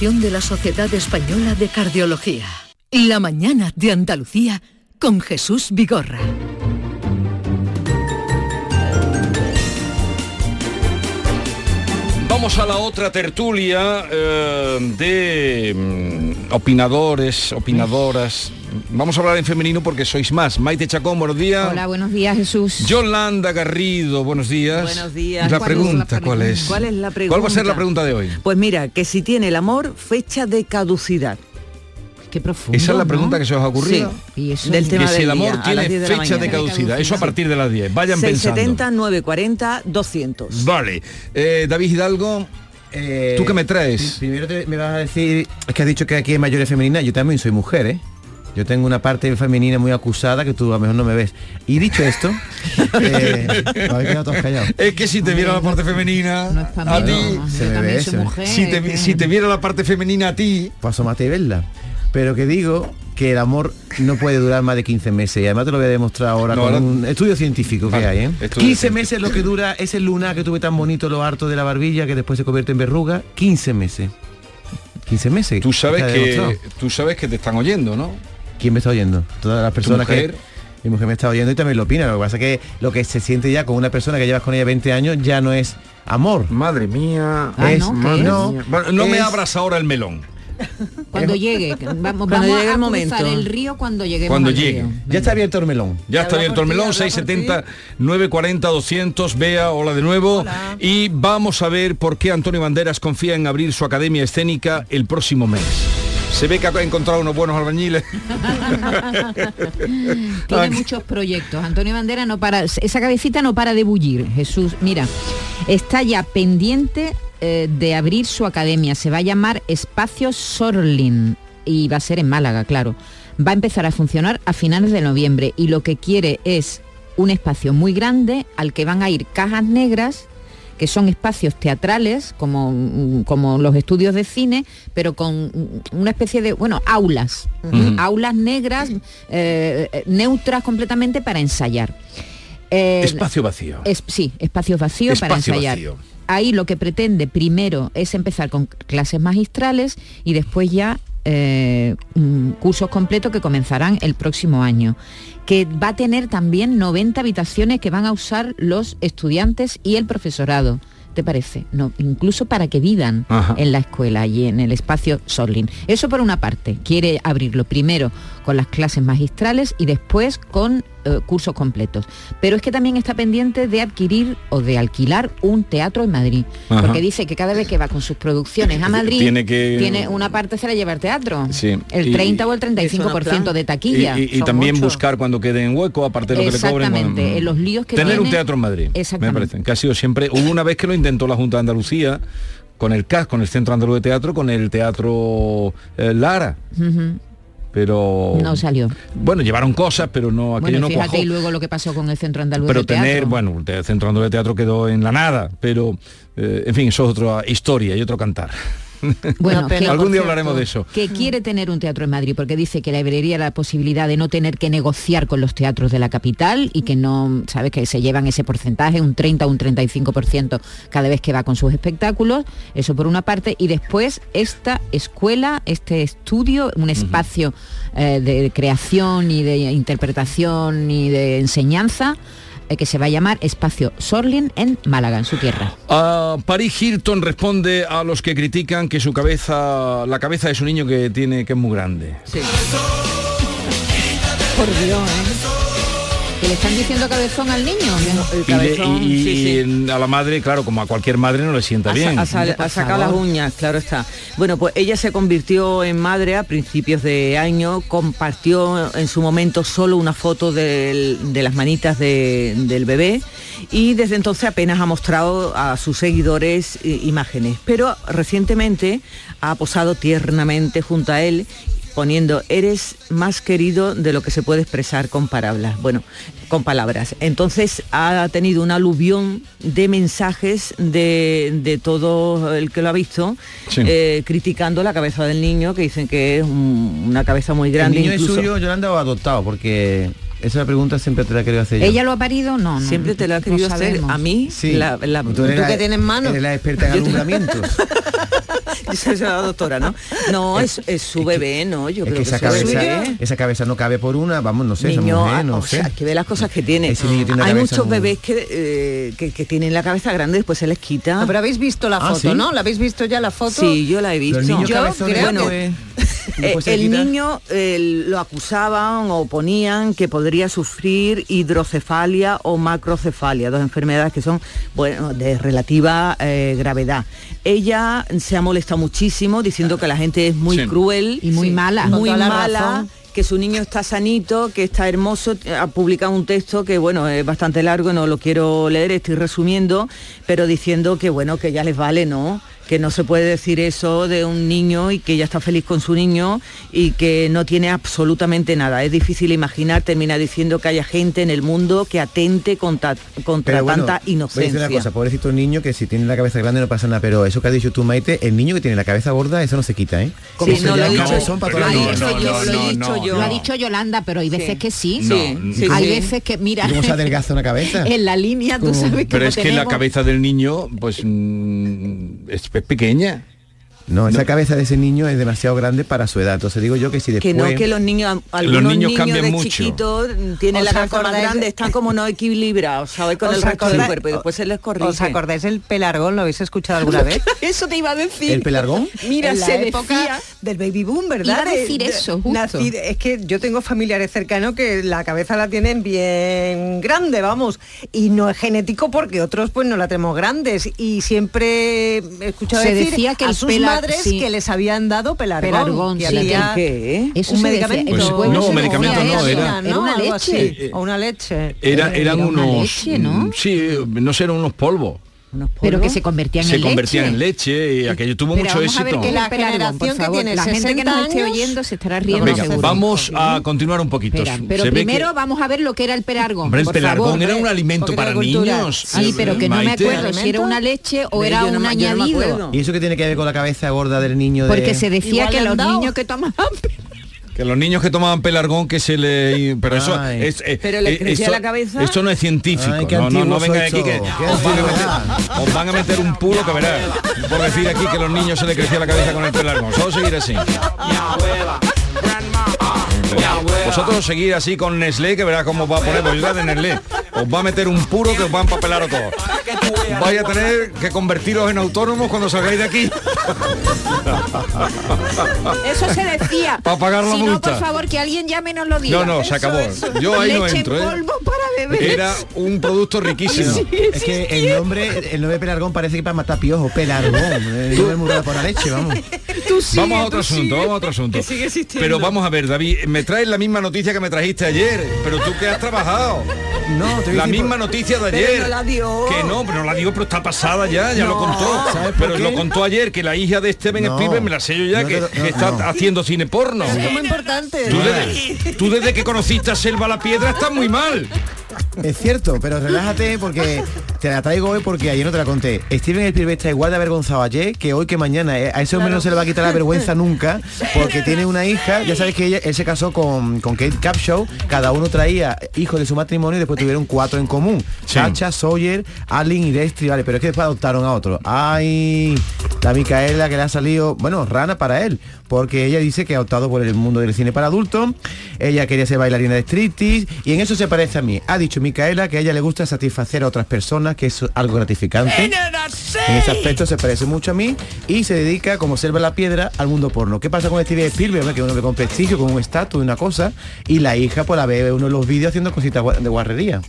de la Sociedad Española de Cardiología. La mañana de Andalucía con Jesús Vigorra. Vamos a la otra tertulia eh, de mm, opinadores, opinadoras. Vamos a hablar en femenino porque sois más. Maite Chacón, buenos días. Hola, buenos días, Jesús. Yolanda Garrido, buenos días. Buenos días. La ¿Cuál pregunta, la ¿cuál es? ¿Cuál es la pregunta? ¿Cuál va a ser la pregunta de hoy? Pues mira, que si tiene el amor fecha de caducidad. Qué profundo. Esa es la pregunta que se os ha ocurrido. Sí. Y eso Del tema que si del el amor día, tiene las 10 de la fecha de caducidad. Eso a partir de las 10. Vayan pensando. 670, 940, 200. Vale. Eh, David Hidalgo, ¿tú qué me traes? Primero te- me vas a decir, es que has dicho que aquí hay mayores femeninas, yo también soy mujer, ¿eh? Yo tengo una parte femenina muy acusada que tú a lo mejor no me ves. Y dicho esto, eh, habéis quedado todos callados. Es que si te viera la parte femenina a ti. Se me ve, se si, te, si te viera la parte femenina a ti, Pues asómate y verla. Pero que digo que el amor no puede durar más de 15 meses y además te lo voy a demostrar ahora No, con ahora- un estudio científico Vale, que hay, ¿eh? estudio 15 científico. meses lo que dura ese luna que tuve tan bonito lo harto de la barbilla que después se convierte en verruga, 15 meses. 15 meses. tú sabes que tú sabes que te están oyendo, ¿no? ¿Quién me está oyendo? Todas las personas que mi mujer me está oyendo y también lo opina. Lo que pasa es que lo que se siente ya con una persona que llevas con ella 20 años ya no es amor. Madre mía. Es- ¿no? ¿Qué no, es? Bueno, no me es- abras ahora el melón. Cuando llegue, vamos, Cuando vamos llegue a el momento. el río cuando lleguemos Cuando llegue. río. Ya está abierto el melón. Ya está abierto el melón, 670 940 200, vea, hola de nuevo. Y vamos a ver por qué Antonio Banderas confía en abrir su academia escénica el próximo mes. Se ve que ha encontrado unos buenos albañiles. Tiene muchos proyectos. Antonio Bandera no para, esa cabecita no para de bullir. Jesús, mira, está ya pendiente eh, de abrir su academia. Se va a llamar Espacio Sorlin y va a ser en Málaga, claro. Va a empezar a funcionar a finales de noviembre y lo que quiere es un espacio muy grande al que van a ir cajas negras que son espacios teatrales, como, mm, como los estudios de cine, pero con mm, una especie de, bueno, aulas, aulas negras, eh, eh, neutras completamente para ensayar. Eh, Espacio vacío. es- sí, espacios vacíos para ensayar. vacío. Ahí lo que pretende primero es empezar con clases magistrales y después ya eh, cursos completos que comenzarán el próximo año. Que va a tener también 90 habitaciones que van a usar los estudiantes y el profesorado. ¿Te parece? No, incluso para que vivan Ajá. en la escuela y en el espacio Sorlin. Eso por una parte, quiere abrirlo primero con las clases magistrales y después con eh, cursos completos. Pero es que también está pendiente de adquirir o de alquilar un teatro en Madrid. Ajá. Porque dice que cada vez que va con sus producciones a Madrid, Tiene que- tiene una parte se la lleva el teatro. Sí. El Y- 30 o el 35% de taquilla. Y, y- y Son también muchos. buscar cuando quede en hueco, aparte de lo que le cobren. Exactamente, bueno, en los líos que Tener un teatro en Madrid, me Exactamente. parece, que ha sido siempre... Hubo una vez que lo intentó la Junta de Andalucía, con el CAS, con el Centro Andaluz de Teatro, con el Teatro eh, Lara, pero... No salió. Bueno, llevaron cosas, pero no, aquello Bueno, no cuajó. y luego lo que pasó con el Centro Andaluz pero de Teatro. tener, bueno, el Centro Andaluz de Teatro quedó en la nada, pero, eh, en fin, eso es otra historia y otro cantar. Bueno, que- algún día hablaremos de eso. Que quiere tener un teatro en Madrid porque dice que le abriría la posibilidad de no tener que negociar con los teatros de la capital y que no, sabes, que se llevan ese porcentaje, un 30 o un 35% cada vez que va con sus espectáculos, eso por una parte, y después esta escuela, este estudio, un espacio eh, de creación y de interpretación y de enseñanza que se va a llamar Espacio Sorlin en Málaga, en su tierra. Ah, Paris Hilton responde a los que critican que su cabeza, la cabeza de su niño que tiene que es muy grande. Por Dios, ¿eh? Que le están diciendo cabezón al niño. El Y, le- cabezón, y- sí, sí. y a la madre, claro, como a cualquier madre no le sienta Ha, bien. sa- ha sal- ha sacado las uñas, claro está. Bueno, pues ella se convirtió en madre a principios de año, compartió en su momento solo una foto del- de las manitas de- del bebé y desde entonces apenas ha mostrado a sus seguidores eh, imágenes. Pero recientemente ha posado tiernamente junto a él poniendo eres más querido de lo que se puede expresar con palabras. Bueno, con palabras. Entonces ha tenido un aluvión de mensajes de, de todo el que lo ha visto Sí. eh, criticando la cabeza del niño, que dicen que es un- una cabeza muy ¿El grande. niño incluso- es suyo, Yolanda, o adoptado? Porque esa pregunta siempre te la querido hacer yo. ¿Ella lo ha parido? No, no. Siempre te lo ha no querido hacer. sabemos. A mí, Sí. la, la- Tú eres la- Eres la experta en alumbramientos. Yo soy la doctora, ¿no? No, es, es su bebé, ¿no? Yo Es creo que que, esa cabeza, esa cabeza no cabe por una, vamos, no sé, esa Niño, mujer, ah, no o sé. sea, que ve las cosas que tiene. Ese niño tiene una Hay muchos muy- bebés que, eh, que, que tienen la cabeza grande, después se les quita. No, pero habéis visto la Ah, foto, ¿sí? ¿no? ¿La habéis visto ya la foto? Sí, yo la he visto. Los niños yo creo no que- es- Eh, el niño eh, lo acusaban o ponían que podría sufrir hidrocefalia o macrocefalia, dos enfermedades que son bueno, de relativa eh, gravedad. Ella se ha molestado muchísimo diciendo que la gente es muy Sí. cruel Y muy mala. muy mala. que su niño está sanito, que está hermoso, ha publicado un texto que bueno, es bastante largo, no lo quiero leer, estoy resumiendo, pero diciendo que bueno, que ya les vale, ¿no? Que no se puede decir eso de un niño y que ya está feliz con su niño y que no tiene absolutamente nada. Es difícil imaginar, termina diciendo que haya gente en el mundo que atente contra, contra Pero bueno, tanta Voy a decir inocencia. una cosa, pobrecito niño que si tiene la cabeza grande no pasa nada, pero eso que has dicho tú, Maite, el niño que tiene la cabeza gorda, eso no se quita, ¿eh? Sí, no, lo dicho- yo. no. Lo ha dicho Yolanda, pero hay veces que sí. No, Sí, hay sí. veces que, mira, ¿Y cómo se adelgaza una cabeza? en la línea, tú sabes que Pero no es que la cabeza del niño, pues mm, pequeña. No, esa cabeza de ese niño es demasiado grande para su edad. Entonces digo yo que si después... que no que los niños algunos niños niños, cambian de mucho. chiquitos tienen ¿Os la cabeza más grande de- están como no equilibrados sabes con ¿Os el resto del cuerpo y después se les corrige ¿Os acordáis el pelargón? ¿Lo habéis escuchado alguna vez? eso te iba a decir ¿El pelargón? mira en la se época decía del baby boom, ¿verdad? Iba a decir De- de- eso, justo. nací- es que yo tengo familiares cercanos que la cabeza la tienen bien grande, vamos, y no es genético porque otros pues no la tenemos grandes y siempre he escuchado Se decir decía que a el sus sí. que les habían dado pelargón, Pelargón, que sí. hacía ¿Qué? Eso un medicamento, Pues pueblo no, medicamento no, era- era una leche. o una leche. Era, eran Era una unos... leche, ¿no? mm, Sí, no sé, eran unos polvos. Pero que se convertían Se en convertían leche. en leche y aquello tuvo Pero mucho vamos a ver éxito. qué La generación que tiene gente que nos 60 esté oyendo se estará riendo Venga, seguro. vamos a continuar un poquito. Espera, pero Se primero que- vamos a ver lo que era el pelargón. Hombre, el por pelargón favor. era un alimento para niños. Sí, pero que no me acuerdo si era una leche o era un añadido. ¿Y eso que tiene que ver con la cabeza gorda del niño? de- Porque se decía que los niños que tomaban Que los niños que tomaban pelargón que se le... Pero eso Ay. es... eh, Pero le eh, crecía esto- la cabeza. Esto no es científico. Ay, no, no, no vengan aquí que os van, a meter, os van a meter un puro que verás. Por decir aquí que los niños se le crecía la cabeza con el pelargón. Solo seguir así. Vosotros seguir así con Nestlé, que verás cómo va a poner publicidad de Nestlé. Os va a meter un puro que os va a empapelar a todos. Vais a tener que convertiros en autónomos cuando salgáis de aquí. Eso se decía. Pa' pagar la si no, multa. por favor, que alguien ya me nos lo diga. No, no, se acabó. Yo ahí no entro, en ¿eh? para beber. Era un producto riquísimo. es que el nombre, el nombre pelargón parece que para matar piojos, pelargón. El nombre muy raro por la leche, vamos. vamos a otro asunto, vamos a otro asunto. Que sigue existiendo. Pero vamos a ver, David, me traes la misma noticia que me trajiste ayer, pero tú que has trabajado. No, te La misma por- noticia de Pero ayer. no la dio. Que no, pero no la digo, pero está pasada ya, ya lo contó. ¿Sabes por Pero qué? lo contó ayer que la hija de Steven No. Spielberg me la sé yo ya No que, está no. haciendo cine porno. Es muy importante. Tú desde, tú desde que conociste a Selva la Piedra estás muy mal. Es cierto, pero relájate porque te la traigo hoy porque ayer no te la conté. Steven Spielberg está igual de avergonzado ayer que hoy que mañana. ¿eh? A ese hombre no se le va a quitar la vergüenza nunca porque tiene una hija. Ya sabes que ella, él se casó con, con Kate Capshaw. Cada uno traía hijos de su matrimonio y después tuvieron cuatro en común. Sacha, Sawyer, Allen y Destry. Vale, pero es que después adoptaron a otro. Ay, la Micaela que le ha salido, bueno, rana para él. Porque ella dice que ha optado por el mundo del cine para adultos, ella quería ser bailarina de striptease y en eso se parece a mí. Ha dicho Micaela que a ella le gusta satisfacer a otras personas, que es algo gratificante. En ese aspecto se parece mucho a mí y se dedica, como selva la piedra, al mundo porno. ¿Qué pasa con Steven Spielberg? Que es un hombre con prestigio, con un estatus una cosa, y la hija pues la ve uno de los vídeos haciendo cositas de guarrería.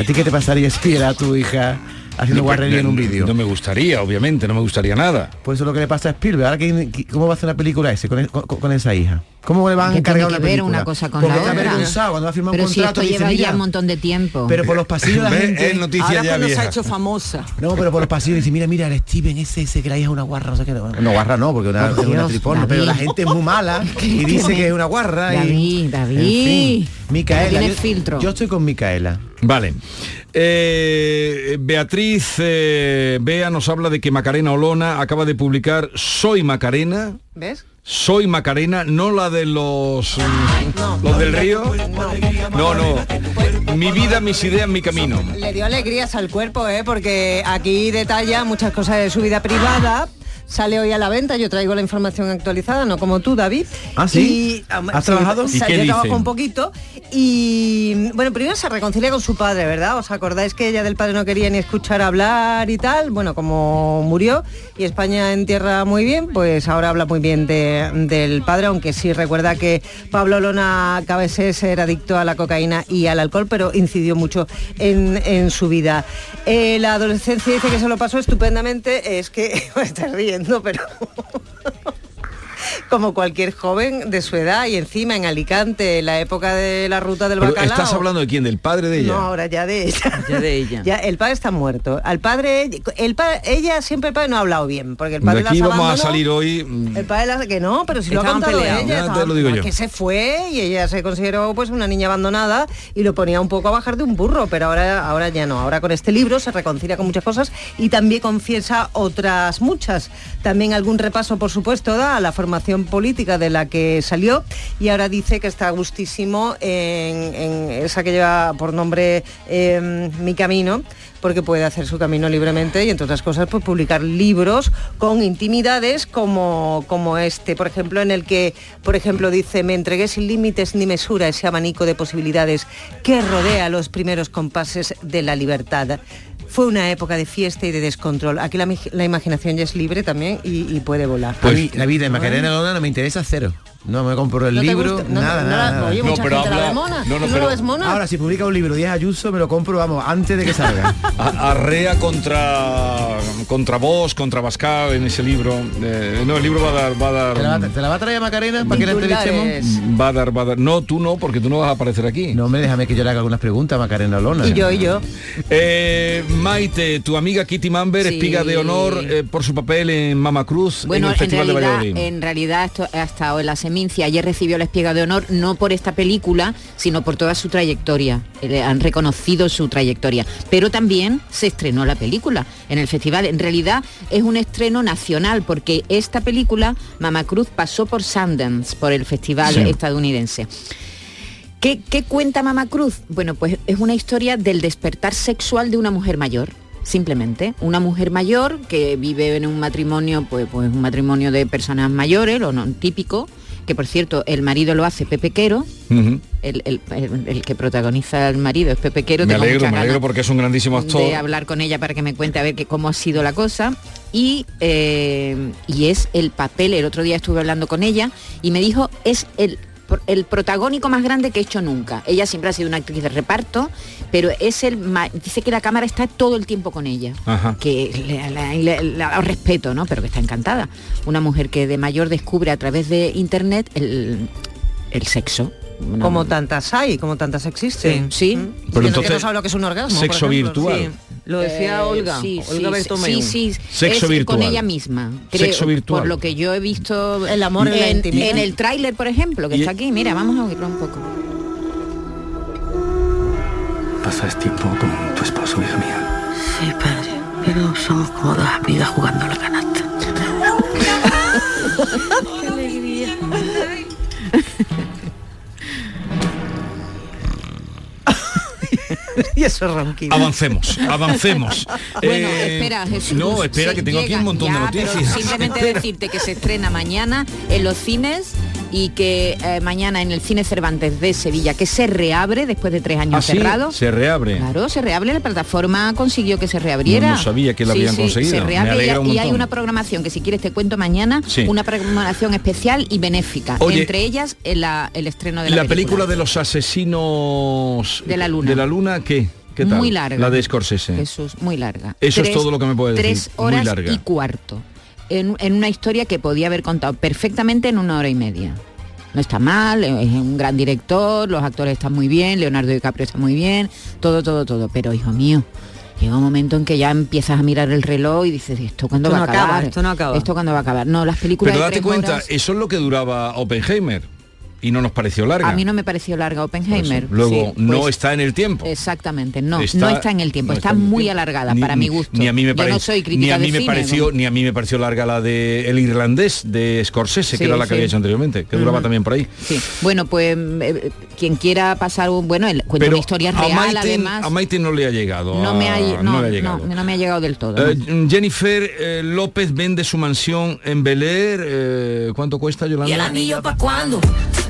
¿A ti qué te pasaría si viera a tu hija haciendo No, guarrería en un vídeo? No me gustaría, obviamente, no me gustaría nada. Pues eso es lo que le pasa a Spielberg. Ahora, ¿quién- qui- ¿cómo va a hacer una película ese con, con- con esa hija? ¿Cómo le van a ¿Qué encargar una que película? una cosa con Porque la otra? avergonzado cuando va a firmar un Pero si contrato esto lleva "Mira, ya un montón de tiempo. Pero por los pasillos la gente... Ahora cuando se ha hecho famosa. No, pero por los pasillos dice, mira, mira, el Steven ese, ese que la hija es una guarra, no sé qué. No, guarra no, porque una, es una Dios, tripón, David. pero la gente es muy mala y dice que es una guarra. y- David, David. En fin, Micaela. Yo- filtro. Yo estoy con Micaela. Vale. Eh, Beatriz eh, Bea nos habla de que Macarena Olona acaba de publicar Soy Macarena. ¿Ves? Soy Macarena, no la de los los del río. No, no. Mi vida, mis ideas, mi camino. Le dio alegrías al cuerpo, ¿eh? porque aquí detalla muchas cosas de su vida privada. Sale hoy a la venta, yo traigo la información actualizada, no como tú, David. ¿Ah, sí? Y, um, ¿Has sí, trabajado? o sea, ¿Y qué yo trabajo un poquito. Y bueno, primero se reconcilia con su padre, ¿verdad? ¿Os acordáis que ella del padre no quería ni escuchar hablar y tal? Bueno, como murió y España en tierra muy bien, pues ahora habla muy bien de- del padre, aunque sí recuerda que Pablo Lona Cabezés era adicto a la cocaína y al alcohol, pero incidió mucho en, en su vida. Eh, la adolescencia dice que se lo pasó estupendamente, es que me estás riendo, pero como cualquier joven de su edad y encima en Alicante, en la época de la ruta del Pero, bacalao. ¿Estás hablando de quién? ¿Del padre de ella? No, ahora ya de ella. Ya de ella. Ya, el padre está muerto. Al padre, el pa- ella siempre el padre no ha hablado bien, porque el padre de aquí las vamos a salir hoy. mm, El padre las- que no, pero si lo ha contado peleados. ella, Ya te estaba- lo digo yo. que se fue y ella se consideró pues una niña abandonada y lo ponía un poco a bajar de un burro, pero ahora, ahora ya no. Ahora con este libro se reconcilia con muchas cosas y también confiesa otras muchas. También algún repaso, por supuesto, da a la política de la que salió y ahora dice que está gustísimo en, esa que lleva por nombre eh, Mi Camino porque puede hacer su camino libremente y entre otras cosas pues publicar libros con intimidades como, como este, por ejemplo, en el que, por ejemplo, dice, me entregué sin límites ni mesura ese abanico de posibilidades que rodea los primeros compases de la libertad. Fue una época de fiesta y de descontrol. Aquí la, imaginación ya es libre también y, y puede volar. a mí, la vida de Macarena Lona no me interesa cero. No me compro el ¿No te libro, gusta? No, nada, no nada. oye, mucha gente la ve mona. ¿Tú no la ves mona? Ahora, si publica un libro 10 Ayuso, me lo compro, vamos, antes de que salga. Arrea contra contra vos, contra Bascal en ese libro. Eh, no, el libro va a dar, va a dar. ¿Te la, va- te la va a traer Macarena para que la entrevistemos? Va a dar, va a dar. No, tú no, porque tú no vas a aparecer aquí. No, hombre, déjame que yo le haga algunas preguntas a Macarena Lona. Y yo, y yo. Eh, Maite, tu amiga Kitty Mamber, Sí. espiga de honor eh, por su papel en Mama Cruz Bueno, en el en Festival de realidad, Valladolid. en realidad esto ha estado en la Semincia. Ayer recibió la espiga de honor no por esta película, sino por toda su trayectoria. Eh, Le han reconocido su trayectoria. Pero también se estrenó la película en el festival. En realidad es un estreno nacional porque esta película, Mama Cruz, pasó por Sundance, por el festival Sí. estadounidense. ¿Qué, qué cuenta Mama Cruz? Bueno, pues es una historia del despertar sexual de una mujer mayor. Simplemente, una mujer mayor que vive en un matrimonio, pues, pues un matrimonio de personas mayores, lo no, típico, que por cierto, el marido lo hace Pepe Quero, el, el- el- el que protagoniza al marido es Pepe Quero. Me alegro, me alegro porque es un grandísimo actor. de hablar con ella para que me cuente a ver que, cómo ha sido la cosa. Y, eh, y es el papel, el otro día estuve hablando con ella y me dijo, es el, el protagónico más grande que he hecho nunca. Ella siempre ha sido una actriz de reparto, pero es el dice que la cámara está todo el tiempo con ella. Ajá. Que le, le- le- la respeto, ¿no? Pero que está encantada. Una mujer que de mayor descubre a través de internet el, el sexo. Una- Como tantas hay, como tantas existen. Sí. ¿Mm? Pero Que no- entonces, que no sabe lo que es un orgasmo. por sexo ejemplo. virtual. Sí. Lo decía Eh, Olga, sí, Olga sí, Bertomeu. sí, sí, Sexo es virtual. con ella misma. creo, Sexo virtual. Por lo que yo he visto El amor en la intimidad. en el tráiler, por ejemplo, que Y- está aquí. Mira, vamos a oírlo un poco. Pasas tiempo con tu esposo, hija mía. Sí, padre, pero somos como dos amigas jugando a la canasta. y eso ronquido. Avancemos, avancemos. Bueno, Eh, espera, Jesús. No, espera, que tengo aquí un montón ya, de noticias. Simplemente Espera. decirte que se estrena mañana en los cines y que eh, mañana en el Cine Cervantes de Sevilla, que se reabre después de tres años Ah, sí, cerrado. se reabre. Claro, se reabre, la plataforma consiguió que se reabriera. No, no sabía que la habían conseguido. Se reabre y- alegra un y, hay una programación que si quieres te cuento mañana, una programación especial y benéfica. Oye, entre ellas el, estreno de la, La película de los asesinos De la luna. ¿De la luna qué? ¿Qué tal? Muy larga. La de Scorsese. Jesús, muy larga. Eso es todo lo que me puede decir. Tres Muy horas larga. y cuarto. En, en una historia que podía haber contado perfectamente en una hora y media. No está mal, es un gran director, los actores están muy bien, Leonardo DiCaprio está muy bien, todo, todo, todo. Pero hijo mío, llega un momento en que ya empiezas a mirar el reloj y dices, ¿esto cuándo Esto va no a acabar? acaba, esto no acaba. ¿Esto cuándo va a acabar? No, las películas Pero de date tres cuenta, horas- eso es lo que duraba Oppenheimer y no nos pareció larga. a mí no me pareció larga Oppenheimer. Luego Sí, no pues, está en el tiempo. Exactamente, no, Está- no está en el tiempo, no está, el muy tiempo. alargada Ni- para ni- mi gusto. Ni a mí me Yo no soy ni crítica a mí de me cine, pareció, ¿no? ni a mí me pareció larga la de El irlandés de Scorsese, Sí, que era la que sí. había hecho anteriormente, que duraba también por ahí. Sí. Bueno, pues eh, quien quiera pasar un bueno, el, cuenta una historia a real Maite, además. a Maite no le ha llegado. no me ha, no, le ha no, llegado. no me ha llegado del todo. Eh. Jennifer eh, López vende su mansión en Bel Air. eh, ¿Cuánto cuesta, Yolanda? para cuándo?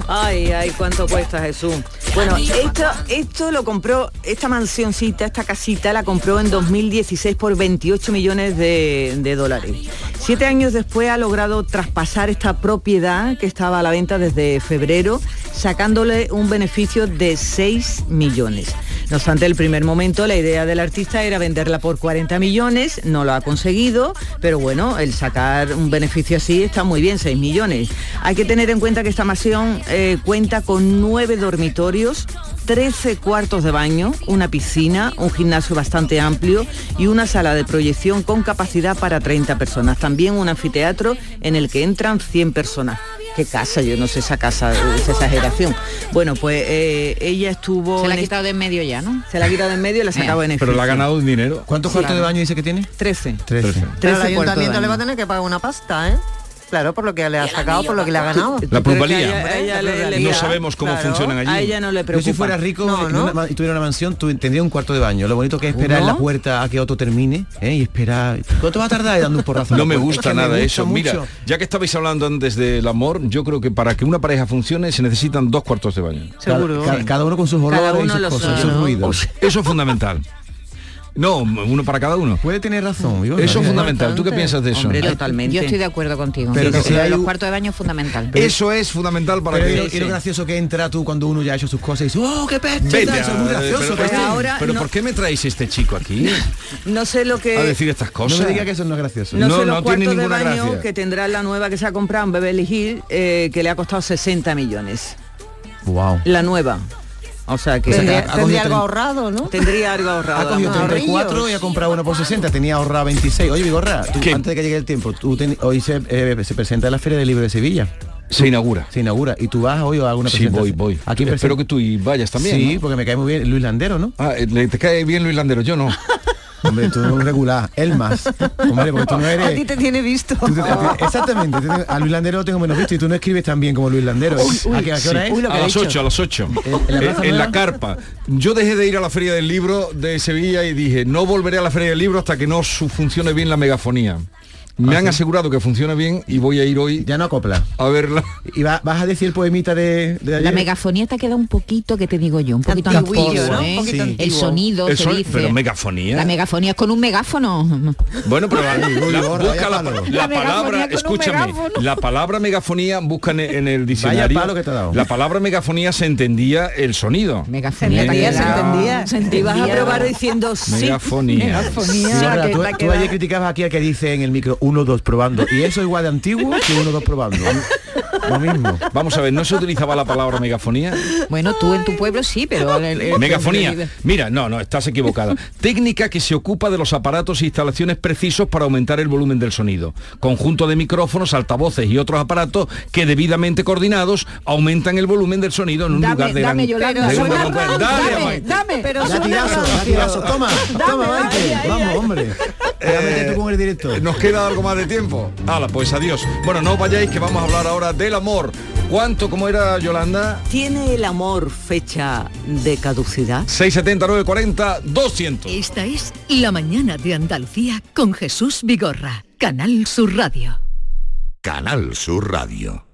Ay, ay, cuánto cuesta Jesús. Bueno, esto, esto lo compró, esta mansioncita, esta casita la compró en 2016 por 28 millones de, de dólares. Siete años después ha logrado traspasar esta propiedad que estaba a la venta desde febrero, sacándole un beneficio de 6 millones. No obstante, el primer momento la idea del artista era venderla por 40 millones, no lo ha conseguido, pero bueno, el sacar un beneficio así está muy bien, 6 millones. Hay que tener en cuenta que esta mansión eh, cuenta con 9 dormitorios, 13 cuartos de baño, una piscina, un gimnasio bastante amplio y una sala de proyección con capacidad para 30 personas. También un anfiteatro en el que entran 100 personas. ¿Qué casa? Yo no sé esa casa, esa exageración. Bueno, pues eh, ella estuvo... Se la ha en quitado de en medio ya, ¿no? se la ha quitado de en medio y la ha sacado beneficio. Pero la ha ganado un dinero. ¿Cuántos cuartos de baño dice que tiene? 13. 13. Pero el 13 cuartos de ayuntamiento le va a tener que pagar una pasta, ¿eh? Claro, por lo que le ha sacado, por lo que le ha ganado. La plusvalía. No sabemos cómo claro, funcionan allí. A ella no le Yo preocupa. si fuera rico No, en ¿no? una ma- y tuviera una mansión, tu- tendría un cuarto de baño. Lo bonito que es esperar en la puerta a que otro termine ¿eh? y esperar. ¿Cuánto va a tardar dando un porrazo? No me gusta me nada gusta eso. Mira, ya que estabais hablando antes del amor, yo creo que para que una pareja funcione se necesitan dos cuartos de baño. Seguro. Cada, cada uno con sus Cada olores y uno sus cosas, sus ruidos. Eso es fundamental. No, uno para cada uno. Puede tener razón. Eso es fundamental. ¿Tú qué piensas de eso? Hombre, totalmente. Yo estoy de acuerdo contigo. Pero Sí, que sí, si hay los cuartos de baño es fundamental. Eso es fundamental para Pero que... y lo- y lo gracioso que entra tú cuando uno ya ha hecho sus cosas y dices, ¡oh, qué peste! Vete tal", a- Eso es muy gracioso. pero, pero- ahora pero no- ¿por qué me traéis este chico aquí No sé lo que... a decir estas cosas? No me diga que eso no es gracioso. No, No, sé no los tiene cuartos de baño gracia. que tendrá la nueva que se ha comprado en Beverly Hills, eh, que le ha costado 60 millones. Wow. La nueva. O sea que Tendría, ha cogido tendría algo ahorrado, ¿no? tendría algo Ha ahorrado. cogido Vamos. 34 y ha comprado uno por 60, tenía ahorrado 26. Oye, Vigorra, antes de que llegue el tiempo, tú ten- hoy se, eh, se presenta la Feria del Libro de Sevilla. Se inaugura. Se inaugura. ¿Y tú vas hoy a alguna Sí, presentación? voy, voy. ¿A quién Espero que tú y vayas también. Sí, ¿no? porque me cae muy bien Luis Landero, ¿no? Ah, eh, le- te cae bien Luis Landero, yo no. Hombre, tú no regular, él más. Hombre, porque tú no eres... A ti te tiene visto. tú te- te- exactamente, a Luis Landero lo tengo menos visto y tú no escribes tan bien como Luis Landero. ¿A qué, a qué hora Sí. es? Uy, lo que a ha las dicho. 8, a las 8. ¿En- en la en la Nueva? carpa. Yo dejé de ir a la Feria del Libro de Sevilla y dije, no volveré a la Feria del Libro hasta que no su- funcione bien la megafonía. Me han asegurado que funciona bien y voy a ir hoy Ya no acopla. a verla. Y va- vas a decir el poemita de, de ayer. La megafonía te queda un poquito, que te digo yo, un poquito Antiguillo, antiguo, ¿no? ¿eh? Un poquito Sí. antiguo. El sonido El se son- dice. pero megafonía. La megafonía es con un megáfono. Bueno, pero la, la- busca la, la La megafonía palabra, escúchame, la palabra megafonía busca en, en el diccionario. palo que te ha dado. La palabra megafonía se entendía el sonido. Megafonía. Se entendía, se entendía. ibas a entendía. probar diciendo sí. Megafonía. Sí, verdad, tú, tú ayer criticabas aquí al que dice en el micro 1, 2 probando. Y eso igual de antiguo que 1, 2 probando. Lo mismo. Vamos a ver, ¿no se utilizaba la palabra megafonía? Bueno, tú en tu pueblo sí, pero... el- el- Megafonía. Mira, no, no, estás equivocada. Técnica que se ocupa de los aparatos e instalaciones precisos para aumentar el volumen del sonido. Conjunto de micrófonos, altavoces y otros aparatos que debidamente coordinados aumentan el volumen del sonido en un Dame, lugar de dame, gran... Yolanda, dame, Maite. dame. Pero Latigazo, latigazo. Toma, toma, Maite. Vamos, hombre. Déjame tú con el director. ¿Nos queda algo más de tiempo? Hala, pues adiós. Bueno, no os vayáis que vamos a hablar ahora de la el amor. ¿Cuánto, como era Yolanda? ¿Tiene el amor fecha de caducidad? 679 40 200. Esta es La Mañana de Andalucía con Jesús Vigorra, Canal Sur Radio. Canal Sur Radio.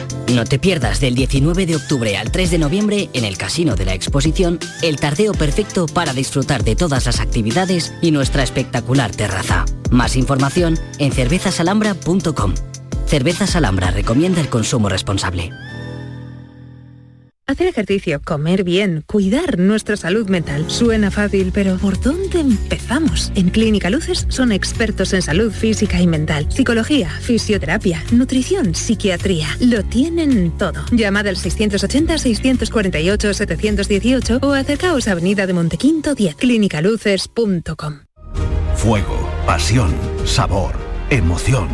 No te pierdas del 19 de octubre al 3 de noviembre en el Casino de la Exposición el tardeo perfecto para disfrutar de todas las actividades y nuestra espectacular terraza. Más información en cervezasalhambra.com. Cervezas Alhambra recomienda el consumo responsable. Hacer ejercicio, comer bien, cuidar nuestra salud mental. Suena fácil, pero ¿por dónde empezamos? En Clínica Luces son expertos en salud física y mental, psicología, fisioterapia, nutrición, psiquiatría. Lo tienen todo. Llamad al 680-648-718 o acercaos a Avenida de Montequinto 10, clínicaluces.com. Fuego, pasión, sabor, emoción.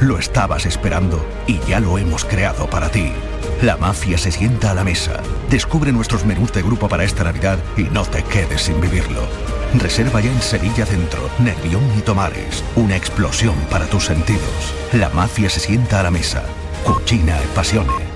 Lo estabas esperando y ya lo hemos creado para ti. La mafia se sienta a la mesa. Descubre nuestros menús de grupo para esta Navidad y no te quedes sin vivirlo. Reserva ya en Sevilla Centro, Nervión y Tomares. Una explosión para tus sentidos. La mafia se sienta a la mesa. Cucina e passione.